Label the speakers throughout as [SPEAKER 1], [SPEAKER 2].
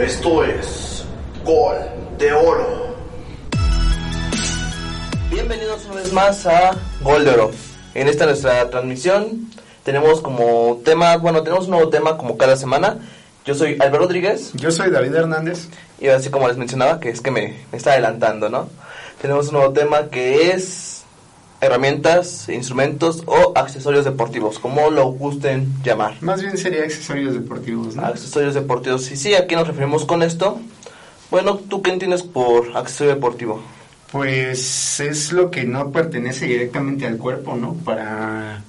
[SPEAKER 1] Esto es Gol de Oro.
[SPEAKER 2] Bienvenidos una vez más a Gol de Oro. En esta nuestra transmisión tenemos como tema, bueno, tenemos un nuevo tema como cada semana. Yo soy Álvaro Rodríguez.
[SPEAKER 3] Yo soy David Hernández.
[SPEAKER 2] Y así como les mencionaba, que es que me, me está adelantando, ¿no? Tenemos un nuevo tema que es herramientas, instrumentos o accesorios deportivos, como lo gusten llamar.
[SPEAKER 3] Más bien sería accesorios deportivos, ¿no?
[SPEAKER 2] Accesorios deportivos. Y sí, ¿a qué nos referimos con esto? Bueno, ¿tú qué entiendes por accesorio deportivo?
[SPEAKER 3] Pues es lo que no pertenece directamente al cuerpo, ¿no? Para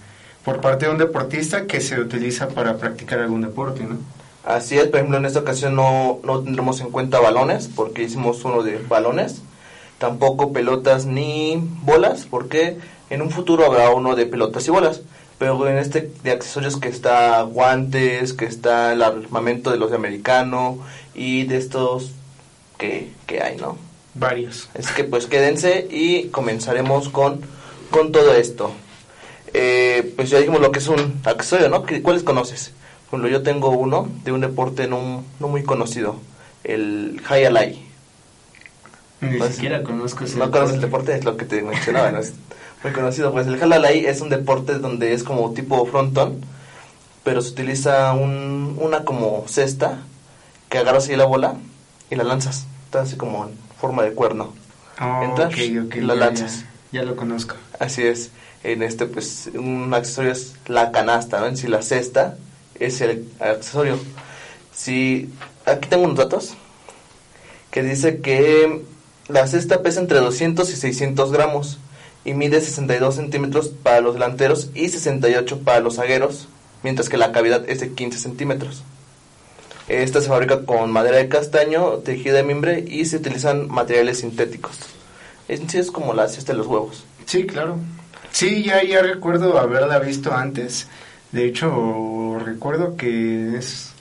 [SPEAKER 3] por parte de un deportista que se utiliza para practicar algún deporte, ¿no?
[SPEAKER 2] Así es, por ejemplo, en esta ocasión no, no tendremos en cuenta balones, porque hicimos uno de balones, tampoco pelotas ni bolas, porque en un futuro habrá uno de pelotas y bolas. Pero en este de accesorios que está guantes, que está el armamento de los de americano y de estos que, que hay, ¿no?
[SPEAKER 3] Varios.
[SPEAKER 2] Es que pues quédense y comenzaremos con, con todo esto. Eh, pues ya dijimos lo que es un accesorio, ¿no? ¿Qué- ¿Cuáles conoces? Ejemplo, yo tengo uno de un deporte no, no muy conocido, el High Alai.
[SPEAKER 3] Ni
[SPEAKER 2] Pues,
[SPEAKER 3] siquiera conozco ese
[SPEAKER 2] No conoces el deporte, es lo que te mencionaba, no es muy conocido. Pues el Halalai es un deporte donde es como tipo frontón, pero se utiliza un, una como cesta que agarras ahí la bola y la lanzas. Está así como en forma de cuerno.
[SPEAKER 3] Oh,
[SPEAKER 2] Entras
[SPEAKER 3] ok, ok,
[SPEAKER 2] y la
[SPEAKER 3] ya,
[SPEAKER 2] lanzas.
[SPEAKER 3] Ya, ya lo conozco.
[SPEAKER 2] Así es. En este, pues, un accesorio es la canasta, ¿no? En sí, la cesta es el accesorio. Si, aquí tengo unos datos que dice que la cesta pesa entre 200 y 600 gramos y mide 62 centímetros para los delanteros y 68 para los zagueros, mientras que la cavidad es de 15 centímetros. Esta se fabrica con madera de castaño, tejido de mimbre y se utilizan materiales sintéticos. En sí es como la cesta de los huevos.
[SPEAKER 3] Sí, claro. Sí, ya, ya recuerdo haberla visto antes. De hecho, recuerdo que es,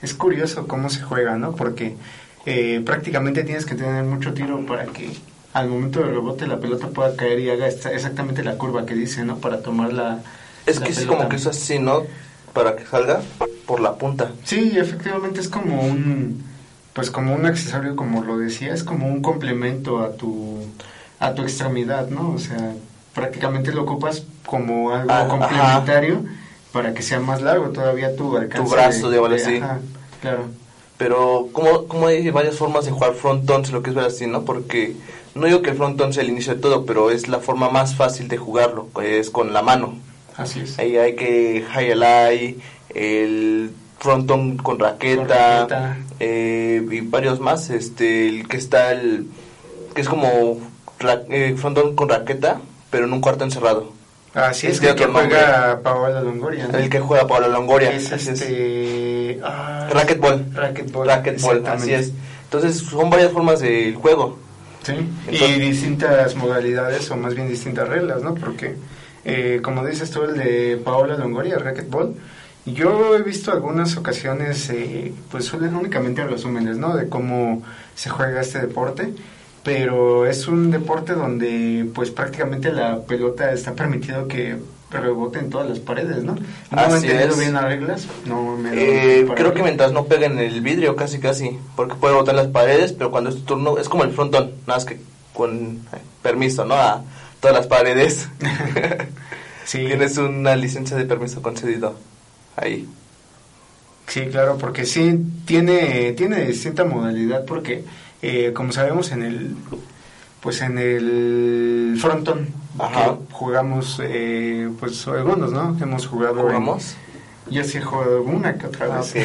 [SPEAKER 3] es curioso cómo se juega, ¿no? Porque eh, prácticamente tienes que tener mucho tiro para que al momento del rebote la pelota pueda caer y haga esta- exactamente la curva que dice, ¿no? Para tomar la.
[SPEAKER 2] Es
[SPEAKER 3] la
[SPEAKER 2] que es como que es así, ¿no? Para que salga por la punta.
[SPEAKER 3] Sí, efectivamente es como un. Pues como un accesorio, como lo decía, es como un complemento a tu, a tu extremidad, ¿no? O sea, prácticamente lo ocupas como algo
[SPEAKER 2] Ah,
[SPEAKER 3] complementario para que sea más largo todavía tu alcance.
[SPEAKER 2] Tu brazo,
[SPEAKER 3] de- de-
[SPEAKER 2] así.
[SPEAKER 3] ajá, claro.
[SPEAKER 2] Pero como, como hay varias formas de jugar frontón, lo que es ver así, ¿no? Porque no digo que el frontón sea el inicio de todo, pero es la forma más fácil de jugarlo, es con la mano.
[SPEAKER 3] Así es.
[SPEAKER 2] Ahí hay que high el frontón con raqueta,
[SPEAKER 3] Con raqueta.
[SPEAKER 2] eh, y varios más. Este, el que está el que es como ra- eh, frontón con raqueta, pero en un cuarto encerrado.
[SPEAKER 3] Así es
[SPEAKER 2] Este
[SPEAKER 3] que,
[SPEAKER 2] otro
[SPEAKER 3] juega Paola Longoria. ¿no?
[SPEAKER 2] El que juega Pablo Longoria.
[SPEAKER 3] es
[SPEAKER 2] así es.
[SPEAKER 3] este. ah,
[SPEAKER 2] Racquetball.
[SPEAKER 3] Racquetball.
[SPEAKER 2] Racquetball, así es. Entonces son varias formas del juego.
[SPEAKER 3] Sí,
[SPEAKER 2] Entonces-
[SPEAKER 3] y distintas modalidades o más bien distintas reglas, ¿no? Porque, eh, como dices tú, el de Paola Longoria, racquetball, yo he visto algunas ocasiones, eh, pues suelen únicamente resúmenes, ¿no? De cómo se juega este deporte, pero es un deporte donde, pues prácticamente la pelota está permitido que rebote en todas las paredes, ¿no? No
[SPEAKER 2] Así es.
[SPEAKER 3] bien las reglas, no me
[SPEAKER 2] Eh, creo que mientras no peguen el vidrio, casi casi, porque puede botar las paredes, pero cuando es tu turno, es como el frontón, nada más que con eh, permiso, ¿no? A todas las paredes.
[SPEAKER 3] Sí.
[SPEAKER 2] Tienes una licencia de permiso concedido ahí.
[SPEAKER 3] Sí, claro, porque sí tiene, tiene distinta modalidad porque eh, como sabemos en el pues en el frontón
[SPEAKER 2] Ajá.
[SPEAKER 3] que jugamos eh, pues algunos, ¿no? Hemos jugado en-
[SPEAKER 2] ¿Jugamos?
[SPEAKER 3] yo sí he jugado una que otra
[SPEAKER 2] Ah,
[SPEAKER 3] vez.
[SPEAKER 2] ok.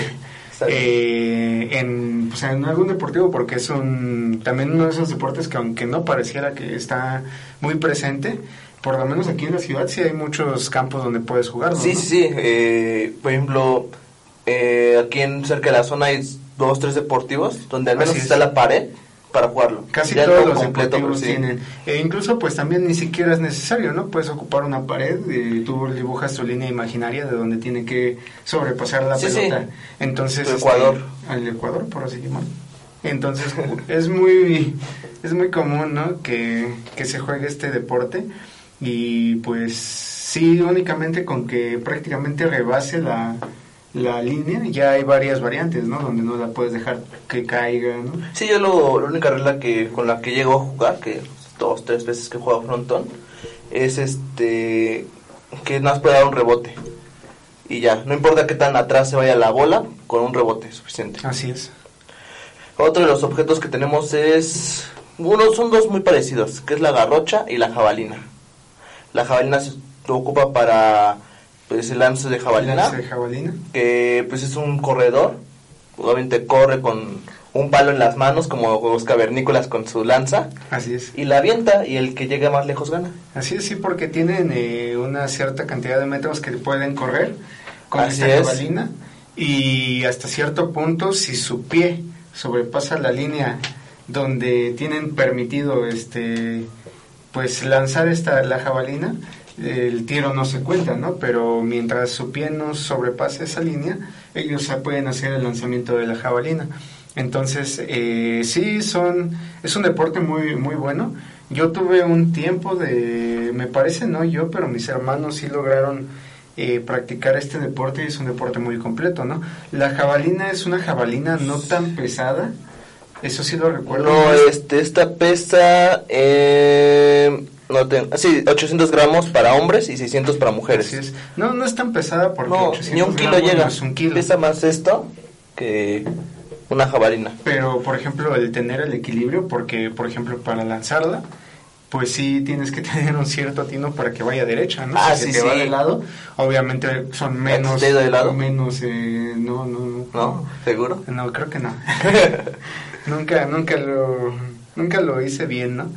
[SPEAKER 2] Está bien.
[SPEAKER 3] Eh, en, pues en algún deportivo porque es un también uno de esos deportes que aunque no pareciera que está muy presente por lo menos aquí en la ciudad sí hay muchos campos donde puedes jugar, ¿no?
[SPEAKER 2] Sí, sí, sí. eh, por ejemplo, eh, aquí en cerca de la zona hay dos, tres deportivos donde al menos
[SPEAKER 3] Así es.
[SPEAKER 2] está la pared para jugarlo.
[SPEAKER 3] Casi
[SPEAKER 2] Ya
[SPEAKER 3] todos los
[SPEAKER 2] completo,
[SPEAKER 3] deportivos
[SPEAKER 2] sí.
[SPEAKER 3] tienen. E incluso pues también ni siquiera es necesario, ¿no? Puedes ocupar una pared, y tú dibujas tu línea imaginaria de donde tiene que sobrepasar la
[SPEAKER 2] Sí, sí.
[SPEAKER 3] pelota. Entonces,
[SPEAKER 2] Tu
[SPEAKER 3] este,
[SPEAKER 2] Ecuador.
[SPEAKER 3] al Ecuador, por así llamarlo. Entonces, es muy es muy común, ¿no? Que, que se juegue este deporte y pues sí, únicamente con que prácticamente rebase la, la línea, ya hay varias variantes, ¿no? Donde no la puedes dejar que caiga, ¿no?
[SPEAKER 2] Sí, yo lo, la única regla que con la que llego a jugar, que dos, tres veces que he jugado frontón, es este que nada más puede dar un rebote. Y ya, no importa qué tan atrás se vaya la bola, con un rebote es suficiente.
[SPEAKER 3] Así es.
[SPEAKER 2] Otro de los objetos que tenemos es. Uno, son dos muy parecidos, que es la garrocha y la jabalina. La jabalina se ocupa para pues, el lance de jabalina,
[SPEAKER 3] Lance de jabalina.
[SPEAKER 2] que pues es un corredor. Obviamente corre con un palo en las manos, como los cavernícolas con su lanza,
[SPEAKER 3] Así es.
[SPEAKER 2] y la avienta, y el que llegue más lejos gana.
[SPEAKER 3] Así es, sí, porque tienen eh, una cierta cantidad de metros que pueden correr con
[SPEAKER 2] Así
[SPEAKER 3] esta
[SPEAKER 2] es.
[SPEAKER 3] jabalina y hasta cierto punto si su pie sobrepasa la línea donde tienen permitido este pues lanzar esta la jabalina el tiro no se cuenta, ¿no? Pero mientras su pie no sobrepase esa línea, ellos pueden hacer el lanzamiento de la jabalina. Entonces, eh, sí, son, es un deporte muy, muy bueno. Yo tuve un tiempo de, me parece no yo, pero mis hermanos sí lograron eh, practicar este deporte y es un deporte muy completo, ¿no? La jabalina es una jabalina no tan pesada, eso sí lo recuerdo.
[SPEAKER 2] No,
[SPEAKER 3] es-
[SPEAKER 2] este, esta pesa. Eh, no sí, 800 gramos para hombres y 600 para mujeres.
[SPEAKER 3] es. No, no es tan pesada porque
[SPEAKER 2] No,
[SPEAKER 3] 800
[SPEAKER 2] ni un kilo
[SPEAKER 3] gramos
[SPEAKER 2] llega.
[SPEAKER 3] no es un kilo.
[SPEAKER 2] Pesa más esto que una jabalina.
[SPEAKER 3] Pero, por ejemplo, el tener el equilibrio, porque, por ejemplo, para lanzarla, pues sí tienes que tener un cierto tino para que vaya derecha, ¿no?
[SPEAKER 2] Ah,
[SPEAKER 3] si
[SPEAKER 2] sí,
[SPEAKER 3] te va
[SPEAKER 2] sí.
[SPEAKER 3] de lado, obviamente son menos...
[SPEAKER 2] te de lado?
[SPEAKER 3] Menos, eh, no, no, no.
[SPEAKER 2] ¿No? ¿Seguro?
[SPEAKER 3] No, creo que no. nunca, nunca lo, nunca lo hice bien, ¿no?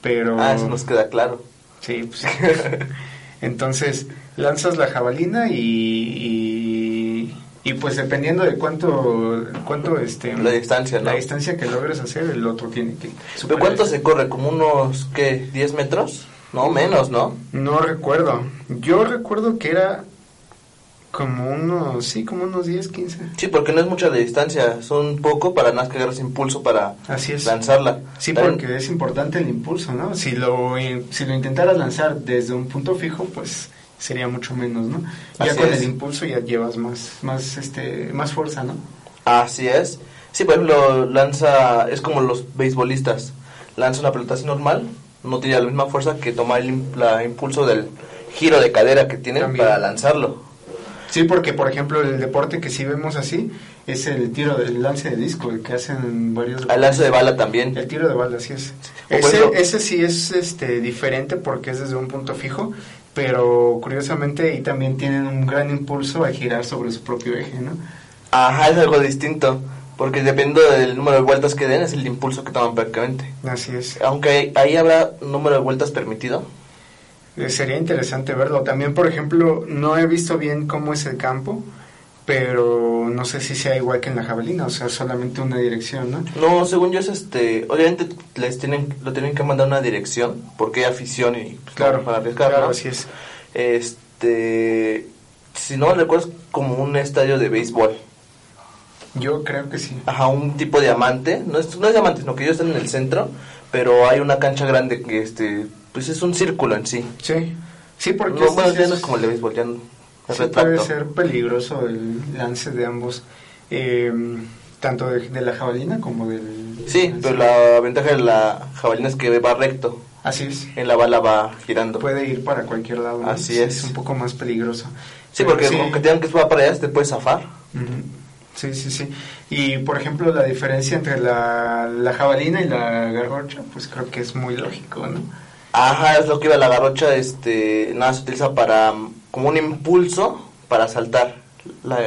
[SPEAKER 3] Pero...
[SPEAKER 2] Ah, eso nos queda claro.
[SPEAKER 3] Sí, pues. Entonces, lanzas la jabalina y, y, y, pues dependiendo de cuánto, cuánto este,
[SPEAKER 2] La distancia, ¿no?
[SPEAKER 3] la distancia que logres hacer, el otro tiene que
[SPEAKER 2] ¿Pero cuánto se corre? ¿Como unos, qué, 10 metros? No, menos, ¿no?
[SPEAKER 3] No recuerdo. Yo recuerdo que era como unos, sí, como unos 10, 15.
[SPEAKER 2] Sí, porque no es mucha la distancia, son poco para nada que agarres impulso para
[SPEAKER 3] Así es.
[SPEAKER 2] lanzarla.
[SPEAKER 3] Sí,
[SPEAKER 2] También-
[SPEAKER 3] porque es importante el impulso, ¿no? Si lo, si lo intentaras lanzar desde un punto fijo, pues sería mucho menos, ¿no? Ya
[SPEAKER 2] Así
[SPEAKER 3] con
[SPEAKER 2] es.
[SPEAKER 3] el impulso ya llevas más, más, este, más fuerza, ¿no?
[SPEAKER 2] Así es. Sí, por ejemplo, lanza, es como los beisbolistas. Lanza una pelota así normal, no tiene la misma fuerza que tomar el la impulso del giro de cadera que tiene
[SPEAKER 3] También.
[SPEAKER 2] para lanzarlo.
[SPEAKER 3] Sí, porque por ejemplo el deporte que sí vemos así es el tiro del lance de disco, el que hacen varios.
[SPEAKER 2] Al lance de bala también.
[SPEAKER 3] El tiro de bala, así es. Ese, ese sí es este diferente porque es desde un punto fijo, pero curiosamente ahí también tienen un gran impulso a girar sobre su propio eje, ¿no?
[SPEAKER 2] Ajá, es algo distinto. Porque dependiendo del número de vueltas que den, es el impulso que toman prácticamente.
[SPEAKER 3] Así es.
[SPEAKER 2] Aunque ahí habrá número de vueltas permitido.
[SPEAKER 3] Eh, Sería interesante verlo. También, por ejemplo, no he visto bien cómo es el campo, pero no sé si sea igual que en la jabalina, o sea, solamente una dirección, ¿no?
[SPEAKER 2] No, según yo es este, obviamente les tienen, lo tienen que mandar una dirección, porque hay afición y pues,
[SPEAKER 3] Claro,
[SPEAKER 2] para arriesgar,
[SPEAKER 3] claro,
[SPEAKER 2] ¿no?
[SPEAKER 3] así es.
[SPEAKER 2] Este, si no recuerdo, es como un estadio de béisbol.
[SPEAKER 3] Yo creo que sí.
[SPEAKER 2] Ajá, un tipo diamante, no es, no es diamante, sino que ellos están en el centro, pero hay una cancha grande que este, pues es un círculo en sí.
[SPEAKER 3] Sí, sí, porque
[SPEAKER 2] No,
[SPEAKER 3] sí,
[SPEAKER 2] bueno,
[SPEAKER 3] sí
[SPEAKER 2] ya no es como el de béisbol, ya no,
[SPEAKER 3] sí puede ser peligroso el lance de ambos, eh, tanto de, de la jabalina como del...
[SPEAKER 2] Sí,
[SPEAKER 3] lance.
[SPEAKER 2] pero la ventaja de la jabalina es que va recto,
[SPEAKER 3] Así es.
[SPEAKER 2] en la bala va girando.
[SPEAKER 3] Puede ir para cualquier lado. ¿no?
[SPEAKER 2] Así
[SPEAKER 3] Sí,
[SPEAKER 2] es.
[SPEAKER 3] Es un poco más peligroso.
[SPEAKER 2] Sí,
[SPEAKER 3] Pero
[SPEAKER 2] porque aunque tengan que va para allá, te puedes zafar.
[SPEAKER 3] Sí, sí, sí. Y por ejemplo, la diferencia entre la, la jabalina y la garrocha, pues creo que es muy lógico, ¿no?
[SPEAKER 2] Ajá, es lo que iba la garrocha, este, nada, se utiliza para, mm, como un impulso para saltar la,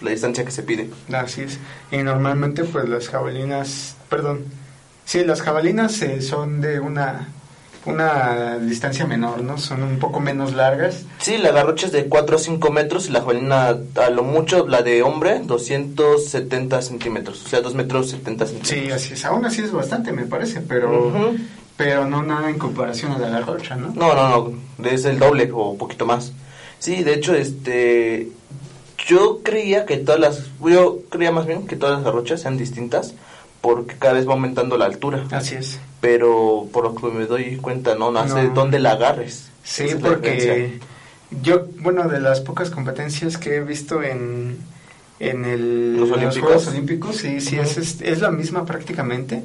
[SPEAKER 2] la distancia que se pide.
[SPEAKER 3] Así es. Y normalmente, pues las jabalinas, perdón, sí, las jabalinas eh, son de una una distancia menor, ¿no? Son un poco menos largas.
[SPEAKER 2] Sí, la garrocha es de 4 a 5 metros y la jabalina a lo mucho, la de hombre, 270 centímetros, o sea, 2 metros 70 centímetros.
[SPEAKER 3] Sí, así es. Aún así es bastante, me parece, pero. Pero no nada en comparación a la garrocha, ¿no?
[SPEAKER 2] No, no, no, es el doble o un poquito más. Sí, de hecho, este, yo creía que todas las, yo creía más bien que todas las garrochas sean distintas porque cada vez va aumentando la altura.
[SPEAKER 3] Así es.
[SPEAKER 2] Pero por lo que me doy cuenta, no, no sé
[SPEAKER 3] No.
[SPEAKER 2] dónde la agarres.
[SPEAKER 3] Sí,
[SPEAKER 2] es
[SPEAKER 3] porque yo, bueno, de las pocas competencias que he visto en, en el,
[SPEAKER 2] ¿Los olímpicos?
[SPEAKER 3] Juegos Olímpicos, sí, sí, es, es la misma prácticamente.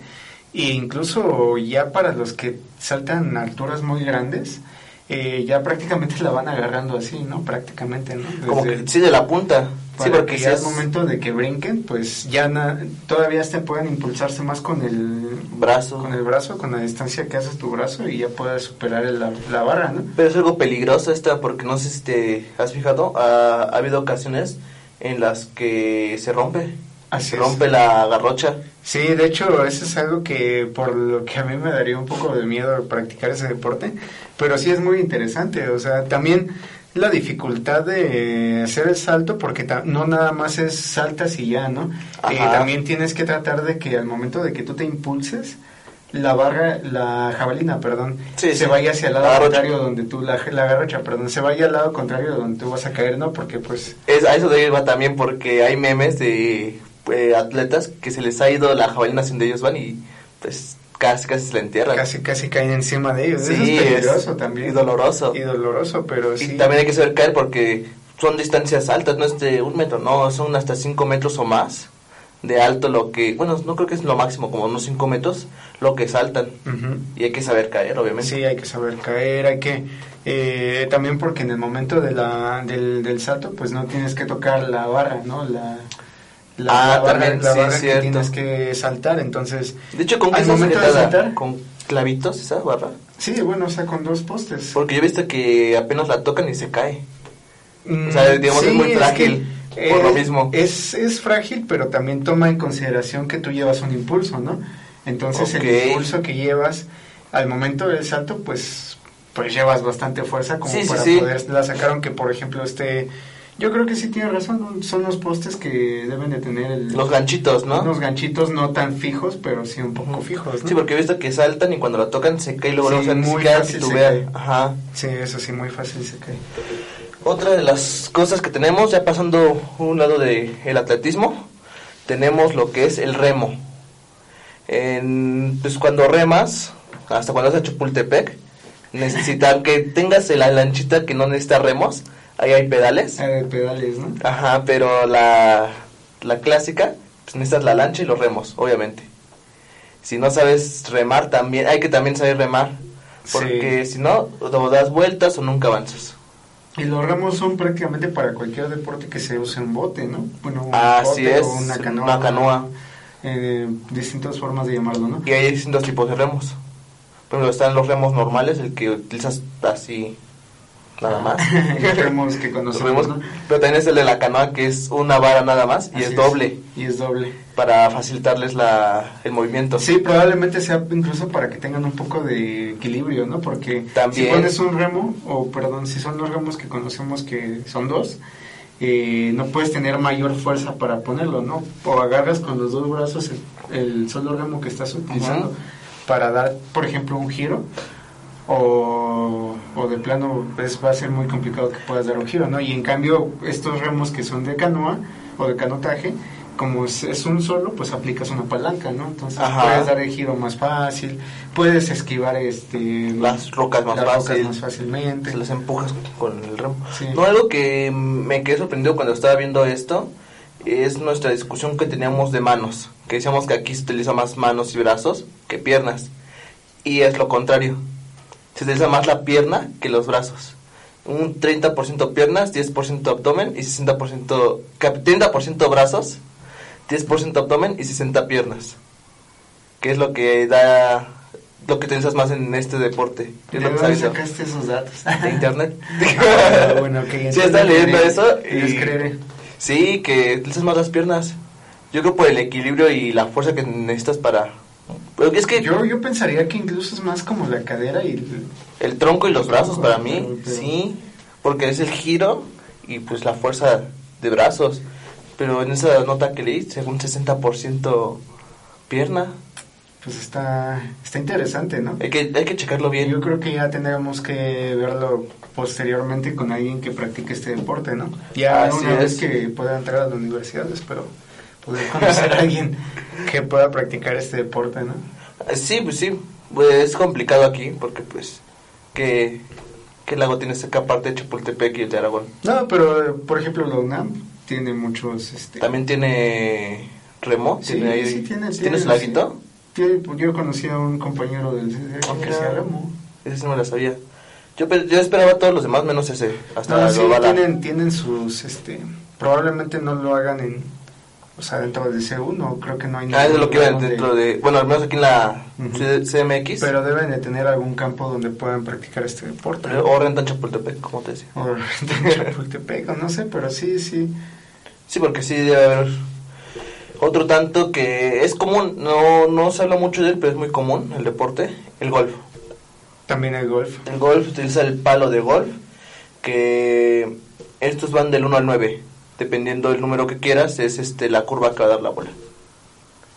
[SPEAKER 3] E incluso ya para los que saltan alturas muy grandes, eh, ya prácticamente la van agarrando así, ¿no? Prácticamente, ¿no?
[SPEAKER 2] Como que sí, de la punta. Sí, porque
[SPEAKER 3] que ya
[SPEAKER 2] es
[SPEAKER 3] al momento de que brinquen, pues ya na- todavía te puedan impulsarse más con el
[SPEAKER 2] brazo.
[SPEAKER 3] con el brazo, con la distancia que haces tu brazo y ya puedas superar el- la, la barra, ¿no?
[SPEAKER 2] Pero es algo peligroso esta porque no sé si te has fijado, ha, ha habido ocasiones en las que se rompe.
[SPEAKER 3] Así
[SPEAKER 2] se
[SPEAKER 3] es.
[SPEAKER 2] rompe la garrocha.
[SPEAKER 3] Sí, de hecho, eso es algo que por lo que a mí me daría un poco de miedo practicar ese deporte, pero sí es muy interesante, o sea, también la dificultad de hacer el salto, porque no nada más es saltas y ya, ¿no? Eh, también tienes que tratar de que al momento de que tú te impulses, la barra, la jabalina, perdón,
[SPEAKER 2] Sí,
[SPEAKER 3] se
[SPEAKER 2] sí.
[SPEAKER 3] vaya hacia el lado
[SPEAKER 2] La
[SPEAKER 3] contrario donde tú, la, la garrocha, perdón, se vaya al lado contrario donde tú vas a caer, ¿no? Porque pues
[SPEAKER 2] Es, a eso de ahí va también porque hay memes de eh, atletas que se les ha ido la jabalina donde ellos van y pues casi casi se la entierran.
[SPEAKER 3] casi casi caen encima de ellos.
[SPEAKER 2] Sí,
[SPEAKER 3] Eso es
[SPEAKER 2] es-
[SPEAKER 3] peligroso también.
[SPEAKER 2] y doloroso.
[SPEAKER 3] Y doloroso, pero
[SPEAKER 2] Y
[SPEAKER 3] sí.
[SPEAKER 2] también hay que saber caer porque son distancias altas, no es de un metro, no, son hasta cinco metros o más de alto lo que, bueno, no creo que es lo máximo, como unos cinco metros, lo que saltan. Y hay que saber caer, obviamente.
[SPEAKER 3] Sí, hay que saber caer, hay que... eh, también porque en el momento de la, del, del salto, pues no tienes que tocar la barra, ¿no? La, la,
[SPEAKER 2] Ah,
[SPEAKER 3] barra,
[SPEAKER 2] también,
[SPEAKER 3] la
[SPEAKER 2] sí,
[SPEAKER 3] que
[SPEAKER 2] cierto.
[SPEAKER 3] tienes que saltar, entonces...
[SPEAKER 2] De hecho, ¿con qué
[SPEAKER 3] Al momento de saltar.
[SPEAKER 2] ¿Con clavitos esa barra?
[SPEAKER 3] Sí, bueno, o sea, con dos postes.
[SPEAKER 2] Porque yo he visto que apenas la tocan y se cae.
[SPEAKER 3] Mm,
[SPEAKER 2] o sea, digamos, es muy
[SPEAKER 3] que,
[SPEAKER 2] frágil, por lo mismo.
[SPEAKER 3] Es, es frágil, pero también toma en consideración que tú llevas un impulso, ¿no? Entonces el impulso que llevas al momento del salto, pues, pues llevas bastante fuerza como
[SPEAKER 2] Sí, sí,
[SPEAKER 3] para
[SPEAKER 2] sí.
[SPEAKER 3] poderla sacar, aunque por ejemplo este... Yo creo que sí tiene razón, son los postes que deben de tener el,
[SPEAKER 2] Los ganchitos, ¿no?
[SPEAKER 3] unos ganchitos no tan fijos, pero sí un poco fijos, ¿no?
[SPEAKER 2] Sí, porque he visto que saltan y cuando la tocan se cae y luego
[SPEAKER 3] Sí,
[SPEAKER 2] no,
[SPEAKER 3] muy fácil se
[SPEAKER 2] titubea.
[SPEAKER 3] cae.
[SPEAKER 2] Ajá.
[SPEAKER 3] Sí, eso sí, muy fácil se cae.
[SPEAKER 2] Otra de las cosas que tenemos, ya pasando un lado de el atletismo, tenemos lo que es el remo. En, pues cuando remas, hasta cuando a Chapultepec, necesitan que tengas la lanchita que no necesita remos, ahí hay pedales.
[SPEAKER 3] Eh, pedales, ¿no?
[SPEAKER 2] Ajá, pero la, la clásica, pues necesitas la lancha y los remos, obviamente. Si no sabes remar también, hay que también saber remar, porque si no, o das vueltas o nunca avanzas.
[SPEAKER 3] Y los remos son prácticamente para cualquier deporte que se use un bote, ¿no? Bueno, un
[SPEAKER 2] Así
[SPEAKER 3] bote
[SPEAKER 2] es,
[SPEAKER 3] o una canoa.
[SPEAKER 2] una canoa.
[SPEAKER 3] eh, distintas formas de llamarlo, ¿no?
[SPEAKER 2] Y hay distintos tipos de remos. Por ejemplo, están los remos normales, el que utilizas así, nada más.
[SPEAKER 3] Los remos que conocemos.
[SPEAKER 2] Pero también es el de la canoa, que es una vara nada más y
[SPEAKER 3] Así
[SPEAKER 2] es doble,
[SPEAKER 3] Y es doble.
[SPEAKER 2] para facilitarles la, el movimiento.
[SPEAKER 3] Sí, probablemente sea incluso para que tengan un poco de equilibrio, ¿no? Porque
[SPEAKER 2] También.
[SPEAKER 3] si pones un remo, o perdón, si son los remos que conocemos que son dos, eh, no puedes tener mayor fuerza para ponerlo, ¿no? O agarras con los dos brazos el, el solo remo que estás utilizando para dar, por ejemplo, un giro. O, o de plano pues, va a ser muy complicado que puedas dar un giro, ¿no? Y en cambio, estos remos que son de canoa o de canotaje, como es, es un solo, pues aplicas una palanca, ¿no? Entonces
[SPEAKER 2] Ajá.
[SPEAKER 3] puedes dar el giro más fácil, puedes esquivar este
[SPEAKER 2] Las rocas más
[SPEAKER 3] las rocas más fácilmente.
[SPEAKER 2] Se las empujas con el remo.
[SPEAKER 3] Sí.
[SPEAKER 2] No, algo que me quedé sorprendido cuando estaba viendo esto es nuestra discusión que teníamos de manos. Que decíamos que aquí se utiliza más manos y brazos que piernas. Y es lo contrario. Se utiliza más la pierna que los brazos. Un 30% piernas, 10% abdomen y 60%... que- 30% brazos, 10% abdomen y 60 piernas. Que es lo que da... Lo que utilizas más en este deporte.
[SPEAKER 3] ¿De dónde sacaste esos datos?
[SPEAKER 2] de internet.
[SPEAKER 3] Ah, bueno, ok,
[SPEAKER 2] Sí, estaba leyendo
[SPEAKER 3] les-
[SPEAKER 2] eso y-
[SPEAKER 3] creeré.
[SPEAKER 2] Sí, que utilizas más las piernas. Yo creo por el equilibrio y la fuerza que necesitas para es que
[SPEAKER 3] Yo, yo pensaría que incluso es más como la cadera y... el-
[SPEAKER 2] el tronco y los brazos para mí,
[SPEAKER 3] Pero-
[SPEAKER 2] sí, porque es el giro y pues la fuerza de brazos. Pero en esa nota que leí, según 60% pierna.
[SPEAKER 3] Pues está, está interesante, ¿no?
[SPEAKER 2] Hay que, hay que checarlo bien.
[SPEAKER 3] Yo creo que ya tendremos que verlo posteriormente con alguien que practique este deporte, ¿no? Ya
[SPEAKER 2] Así
[SPEAKER 3] una vez que pueda entrar a la universidad, espero poder conocer a alguien que pueda practicar este deporte, ¿no?
[SPEAKER 2] Sí, pues sí, pues, es complicado aquí porque pues que ¿qué lago tiene cerca aparte de Chapultepec y el de Aragón?
[SPEAKER 3] No, pero por ejemplo la UNAM tiene muchos... Este,
[SPEAKER 2] También tiene remo,
[SPEAKER 3] sí,
[SPEAKER 2] tiene ahí,
[SPEAKER 3] sí, tiene,
[SPEAKER 2] ¿sí
[SPEAKER 3] tiene,
[SPEAKER 2] ¿tienes laguito?
[SPEAKER 3] sí. Yo conocí a un compañero del que hacía remo.
[SPEAKER 2] Ese no me la sabía. Yo, yo esperaba a todos los demás menos ese, hasta
[SPEAKER 3] No, sí, tienen, tienen sus, este, probablemente no lo hagan en, o sea, dentro del C1, no creo que no hay
[SPEAKER 2] Ah, es de lo que iba dentro de, bueno, al menos aquí en la CMX,
[SPEAKER 3] Pero deben de tener algún campo donde puedan practicar este deporte.
[SPEAKER 2] o rentan Chapultepec, como te decía.
[SPEAKER 3] O de Chapultepec, no sé, pero sí, sí.
[SPEAKER 2] Sí, porque sí debe haber otro tanto que es común, no, no se habla mucho de él, pero es muy común el deporte, el golf.
[SPEAKER 3] También el golf.
[SPEAKER 2] El golf utiliza el palo de golf, que estos van del 1 al 9, dependiendo del número que quieras, es este la curva que va a dar la bola.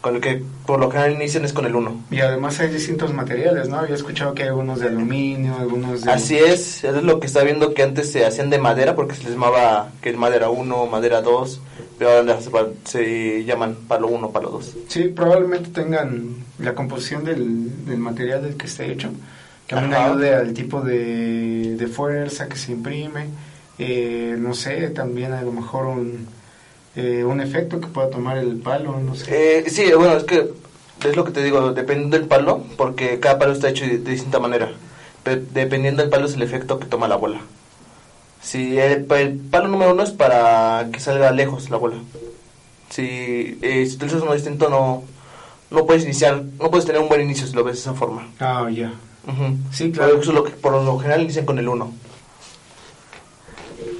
[SPEAKER 2] Con el que por lo general inician es con el 1.
[SPEAKER 3] Y además hay distintos materiales, ¿no? Había escuchado que hay algunos de aluminio, algunos de...
[SPEAKER 2] Así es, es lo que está viendo que antes se hacían de madera porque se les llamaba que es madera 1, madera 2, pero ahora se, llaman palo 1, palo 2.
[SPEAKER 3] Sí, probablemente tengan la composición del, del material del que esté hecho.
[SPEAKER 2] Ajá.
[SPEAKER 3] ayude al tipo de, de fuerza que se imprime. Eh, no sé, también a lo mejor un, eh, un efecto que pueda tomar el palo, no sé.
[SPEAKER 2] Eh, sí, bueno, es que es lo que te digo, depende del palo, porque cada palo está hecho de, de distinta manera. Pero dependiendo del palo es el efecto que toma la bola. Si el, el palo número uno es para que salga lejos la bola. Si, eh, si utilizas uno distinto no, no puedes iniciar, no puedes tener un buen inicio si lo ves de esa forma.
[SPEAKER 3] Ah, ya.
[SPEAKER 2] Ujú.
[SPEAKER 3] Sí, claro.
[SPEAKER 2] Por, eso lo que, por lo general inician con el 1.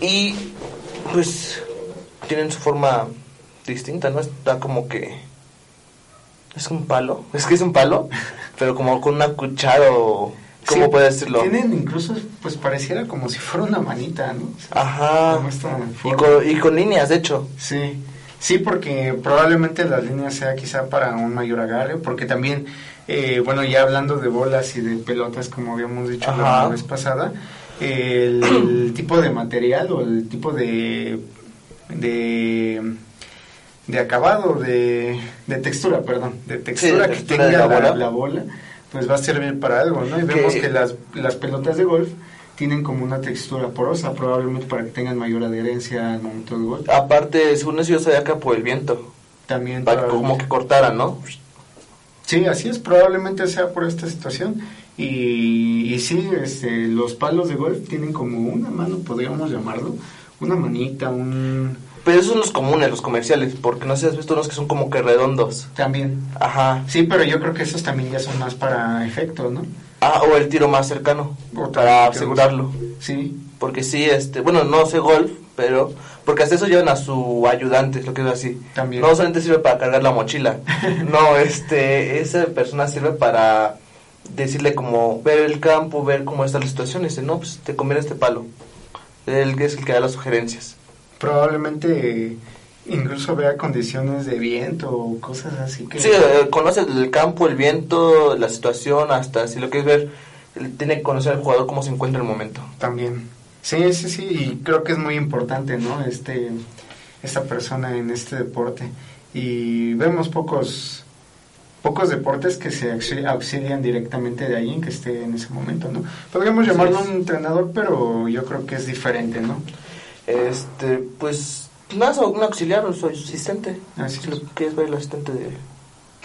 [SPEAKER 2] Y pues tienen su forma distinta, ¿no? Está como que... Es un palo, es que es un palo, pero como con una cuchara o... ¿Cómo
[SPEAKER 3] Sí,
[SPEAKER 2] decirlo?
[SPEAKER 3] Tienen incluso, pues pareciera como si fuera una manita, ¿no? O sea,
[SPEAKER 2] Ajá. Y con, y con líneas, de hecho.
[SPEAKER 3] Sí, sí, porque probablemente las líneas sea quizá para un mayor agarre, porque también, eh, bueno, ya hablando de bolas y de pelotas, como habíamos dicho
[SPEAKER 2] Ajá.
[SPEAKER 3] la vez pasada, el, el tipo de material o el tipo de, de, de acabado, de, de textura, perdón, de textura que
[SPEAKER 2] textura
[SPEAKER 3] tenga
[SPEAKER 2] la
[SPEAKER 3] la,
[SPEAKER 2] bola.
[SPEAKER 3] la bola, pues va a servir para algo, ¿no? Y vemos
[SPEAKER 2] Que-
[SPEAKER 3] las, las pelotas de golf tienen como una textura porosa, probablemente para que tengan mayor adherencia al momento del golf.
[SPEAKER 2] Aparte, según eso yo sabía que por el viento,
[SPEAKER 3] También
[SPEAKER 2] para como que cortaran, ¿no?
[SPEAKER 3] Sí, así es, probablemente sea por esta situación. Y, y sí, este, los palos de golf tienen como una mano, podríamos llamarlo, una manita, un...
[SPEAKER 2] Pero esos son los comunes, los comerciales, porque no sé si has visto unos que son como que redondos.
[SPEAKER 3] También.
[SPEAKER 2] Ajá.
[SPEAKER 3] Sí, pero yo creo que esos también ya son más para efecto, ¿no?
[SPEAKER 2] Ah, o el tiro más cercano,
[SPEAKER 3] O
[SPEAKER 2] para asegurarlo.
[SPEAKER 3] Sí,
[SPEAKER 2] Porque sí, este, bueno, no sé golf, pero, porque hasta eso llevan a su ayudante, es lo que es así.
[SPEAKER 3] También.
[SPEAKER 2] No solamente sirve para cargar la mochila, no, este, esa persona sirve para decirle como, ver el campo, ver cómo está la situación, y dice, no, pues te conviene este palo. Él es el que da las sugerencias.
[SPEAKER 3] probablemente eh, incluso vea condiciones de viento o cosas así que...
[SPEAKER 2] Sí, eh, conoce el campo, el viento, la situación, hasta si lo quieres ver, tiene que conocer al jugador cómo se encuentra en el momento.
[SPEAKER 3] También. Sí, sí, sí, y creo que es muy importante, ¿no? Este, esta persona en este deporte. Y vemos pocos, pocos deportes que se auxi- auxilian directamente de alguien que esté en ese momento, ¿no? Podríamos llamarlo
[SPEAKER 2] es.
[SPEAKER 3] un entrenador, pero yo creo que es diferente, ¿no?
[SPEAKER 2] Este, pues, nada, soy un auxiliar, soy asistente.
[SPEAKER 3] Así es.
[SPEAKER 2] lo quieres ver el asistente de-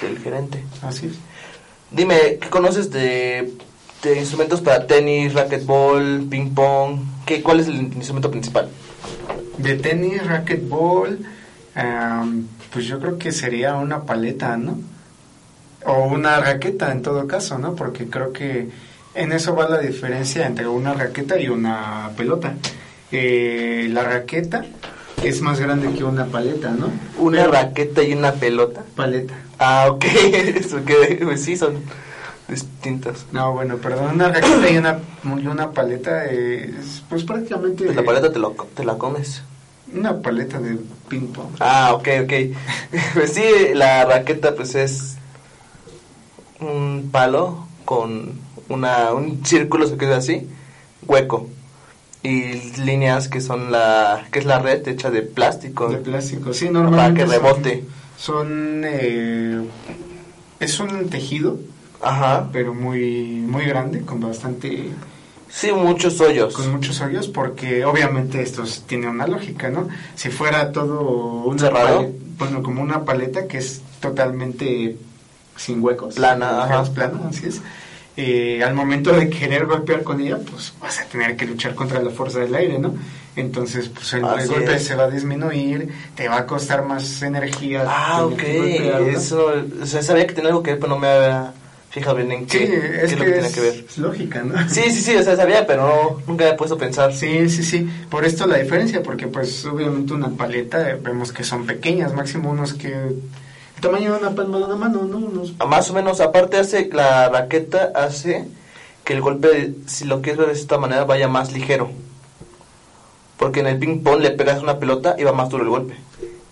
[SPEAKER 2] del gerente.
[SPEAKER 3] Así es.
[SPEAKER 2] Dime, ¿qué conoces de, de instrumentos para tenis, racquetball, ping pong? ¿Qué, ¿Cuál es el instrumento principal?
[SPEAKER 3] De tenis, racquetball, pues yo creo que sería una paleta, ¿no? O una raqueta en todo caso, ¿no? Porque creo que en eso va la diferencia entre una raqueta y una pelota. Eh, la raqueta es más grande que una paleta, ¿no?
[SPEAKER 2] Una
[SPEAKER 3] Pero-
[SPEAKER 2] raqueta y una pelota.
[SPEAKER 3] Paleta.
[SPEAKER 2] Ah, ok. Eso que, pues sí, son distintas.
[SPEAKER 3] No, bueno, perdón, una raqueta y una, y una paleta es pues prácticamente
[SPEAKER 2] Pues la paleta te, lo, te la comes.
[SPEAKER 3] una paleta de ping pong.
[SPEAKER 2] Ah, ok, ok. Pues sí, la raqueta pues es un palo con una, un círculo, se queda así, hueco. Y líneas que son la, que es la red hecha de plástico.
[SPEAKER 3] De plástico, sí,
[SPEAKER 2] Para
[SPEAKER 3] normalmente
[SPEAKER 2] que
[SPEAKER 3] son-
[SPEAKER 2] rebote.
[SPEAKER 3] Son, eh, es un tejido,
[SPEAKER 2] Ajá.
[SPEAKER 3] pero muy muy grande, con bastante
[SPEAKER 2] Sí, muchos hoyos.
[SPEAKER 3] con muchos hoyos, porque obviamente esto tiene una lógica, ¿no? Si fuera todo una
[SPEAKER 2] Cerrado.
[SPEAKER 3] bueno, como una paleta que es totalmente sin huecos,
[SPEAKER 2] Plana, ajá.
[SPEAKER 3] plana, así es. eh, al momento de querer golpear con ella, pues vas a tener que luchar contra la fuerza del aire, ¿no? Entonces, pues el, el golpe
[SPEAKER 2] es.
[SPEAKER 3] se va a disminuir, te va a costar más energía.
[SPEAKER 2] Ah, ok.
[SPEAKER 3] que golpearla.
[SPEAKER 2] Eso, o sea, sabía que tenía algo que ver, pero no me había fijado bien en qué,
[SPEAKER 3] Sí,
[SPEAKER 2] qué
[SPEAKER 3] es
[SPEAKER 2] es lo
[SPEAKER 3] que
[SPEAKER 2] que tenía que ver.
[SPEAKER 3] es lógica, ¿no?
[SPEAKER 2] Sí, sí, sí, o sea, sabía, pero nunca he puesto a pensar.
[SPEAKER 3] Sí, sí, sí. Por esto la diferencia, porque pues obviamente una paleta vemos que son pequeñas, máximo unos que... Tamaño de una palma de una mano, ¿no? Unos...
[SPEAKER 2] Más o menos, aparte hace, la raqueta hace que el golpe, si lo quieres ver de esta manera, vaya más ligero. Porque en el ping pong le pegas una pelota y va más duro el golpe.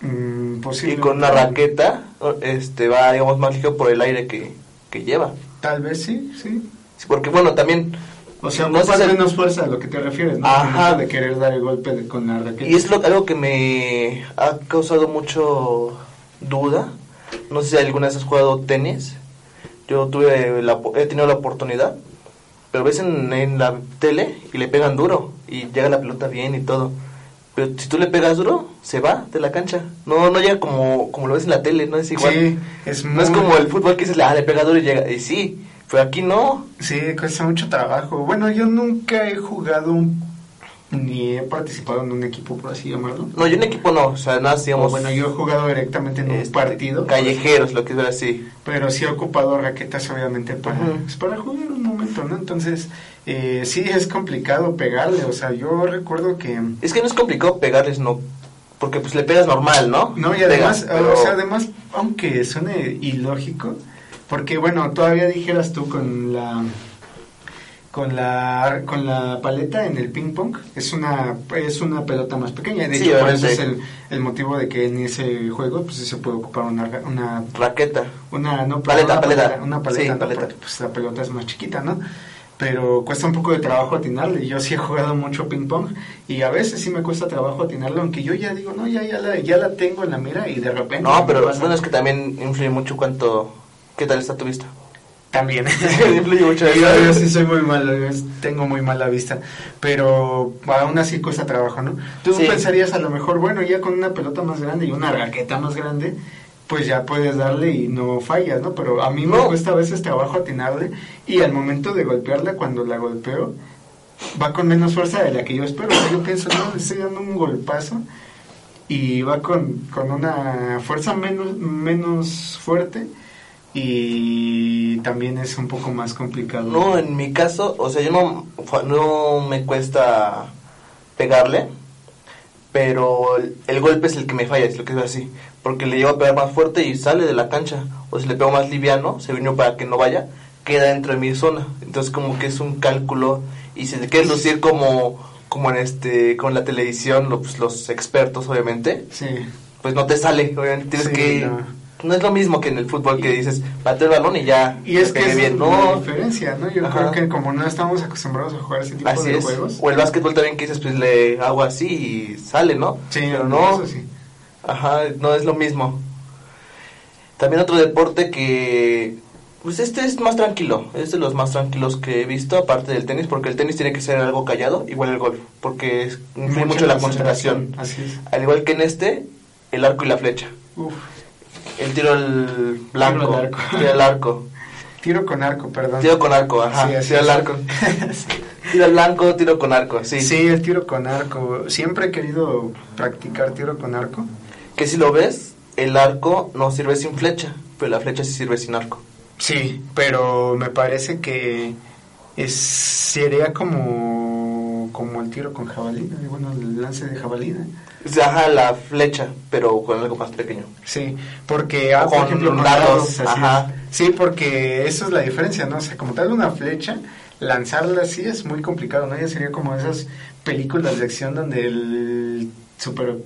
[SPEAKER 3] mm,
[SPEAKER 2] Y con una raqueta, este, va, digamos, más ligero por el aire que, que lleva.
[SPEAKER 3] Tal vez sí, sí.
[SPEAKER 2] Sí, Porque, bueno, también...
[SPEAKER 3] O sea,
[SPEAKER 2] no si-
[SPEAKER 3] menos fuerza a lo que te refieres, ¿no?
[SPEAKER 2] Ajá.
[SPEAKER 3] De querer dar el golpe de- con la raqueta.
[SPEAKER 2] Y es lo, algo que me ha causado mucho duda. No sé si alguna vez has jugado tenis. Yo tuve la, he tenido la oportunidad. Pero ves en, en la tele y le pegan duro. Y llega la pelota bien y todo. Pero si tú le pegas duro, se va de la cancha. No no llega como, como lo ves en la tele, no es igual.
[SPEAKER 3] Sí, es
[SPEAKER 2] no es como el fútbol que dices, ah, le pega duro y llega. Y sí, pero aquí no.
[SPEAKER 3] Sí, cuesta mucho trabajo. Bueno, yo nunca he jugado un- ni he participado en un equipo, por así llamarlo.
[SPEAKER 2] No, yo en equipo no. O sea, nada, digamos.
[SPEAKER 3] O bueno, yo he jugado directamente en un
[SPEAKER 2] este,
[SPEAKER 3] partido.
[SPEAKER 2] Callejeros, lo que es así.
[SPEAKER 3] pero sí he ocupado raquetas obviamente para, pues, para jugar un momento, ¿no? Entonces, eh, sí es complicado pegarle, o sea, yo recuerdo que...
[SPEAKER 2] Es que no es complicado pegarles, no. Porque pues le pegas normal, ¿no?
[SPEAKER 3] No, y además,
[SPEAKER 2] Pegas, pero-
[SPEAKER 3] o sea, además, aunque suene ilógico, porque bueno, todavía dijeras tú con la con la con la paleta en el ping pong es una es una pelota más pequeña de
[SPEAKER 2] Sí,
[SPEAKER 3] hecho por eso es el, el motivo de que en ese juego pues se puede ocupar una una
[SPEAKER 2] Raqueta.
[SPEAKER 3] una no
[SPEAKER 2] Paleta,
[SPEAKER 3] una
[SPEAKER 2] paleta.
[SPEAKER 3] una paleta,
[SPEAKER 2] Sí,
[SPEAKER 3] ¿no?
[SPEAKER 2] paleta.
[SPEAKER 3] Porque, pues la pelota es más chiquita no pero cuesta un poco de trabajo atinarle yo sí he jugado mucho ping pong y a veces sí me cuesta trabajo atinarlo aunque yo ya digo no ya ya la ya la tengo en la mira y de repente
[SPEAKER 2] No, pero
[SPEAKER 3] pasa.
[SPEAKER 2] bueno, es que también influye mucho cuánto... ¿Qué tal está tu vista?
[SPEAKER 3] También
[SPEAKER 2] influye mucho
[SPEAKER 3] yo, sí soy muy malo yo tengo muy mala vista pero aún así cuesta trabajo no tú
[SPEAKER 2] Sí.
[SPEAKER 3] pensarías a lo mejor bueno ya con una pelota más grande y una raqueta más grande pues ya puedes darle y no fallas, ¿no? Pero a mí me
[SPEAKER 2] No.
[SPEAKER 3] cuesta a veces trabajo atinarle y al momento de golpearla, cuando la golpeo, va con menos fuerza de la que yo espero. Yo pienso, no, le estoy dando un golpazo y va con, con una fuerza menos, menos fuerte y también es un poco más complicado.
[SPEAKER 2] No, en mi caso, o sea, yo no, no me cuesta pegarle, pero el, el golpe es el que me falla, es lo que es así, porque le llevo a pegar más fuerte y sale de la cancha, o si le pego más liviano, se vino para que no vaya, queda dentro de mi zona, entonces como que es un cálculo, y si te quieres lucir como, como en este, con la televisión, pues, los expertos obviamente,
[SPEAKER 3] Sí.
[SPEAKER 2] pues no te sale, obviamente tienes
[SPEAKER 3] Sí,
[SPEAKER 2] que...
[SPEAKER 3] no.
[SPEAKER 2] No. es lo mismo que en el fútbol que dices, bate el balón y ya.
[SPEAKER 3] Y es que es
[SPEAKER 2] bien.
[SPEAKER 3] la
[SPEAKER 2] No,
[SPEAKER 3] diferencia, ¿no? Yo
[SPEAKER 2] Ajá.
[SPEAKER 3] creo que como no estamos acostumbrados a jugar ese tipo
[SPEAKER 2] Así
[SPEAKER 3] de
[SPEAKER 2] es.
[SPEAKER 3] juegos.
[SPEAKER 2] O el básquetbol también que dices, pues le hago así y sale, ¿no?
[SPEAKER 3] Sí,
[SPEAKER 2] pero no.
[SPEAKER 3] eso sí.
[SPEAKER 2] Ajá, no es lo mismo. También otro deporte que, pues este es más tranquilo, es de los más tranquilos que he visto, aparte del tenis, porque el tenis tiene que ser algo callado, igual el golf, porque es, influye mucho la concentración.
[SPEAKER 3] Así es.
[SPEAKER 2] Al igual que en este, el arco y la flecha.
[SPEAKER 3] Uf.
[SPEAKER 2] El tiro al blanco,
[SPEAKER 3] al arco.
[SPEAKER 2] tiro al arco.
[SPEAKER 3] Tiro con arco, perdón.
[SPEAKER 2] Tiro con arco, ajá,
[SPEAKER 3] Sí, así
[SPEAKER 2] tiro al arco. Tiro al blanco, tiro con arco, sí.
[SPEAKER 3] Sí, el tiro con arco. Siempre he querido practicar tiro con arco.
[SPEAKER 2] Que si lo ves, el arco no sirve sin flecha, pero la flecha sí sirve sin arco.
[SPEAKER 3] Sí, pero me parece que es, sería como como el tiro con jabalina, y bueno, el lance de jabalina.
[SPEAKER 2] Ajá, la flecha, pero con algo más pequeño.
[SPEAKER 3] Sí, porque, ah,
[SPEAKER 2] Con
[SPEAKER 3] por ejemplo, con así
[SPEAKER 2] ajá.
[SPEAKER 3] Sí, porque eso es la diferencia, ¿no? O sea, como tal una flecha, lanzarla así es muy complicado, ¿no? Ya sería como esas películas de acción donde el super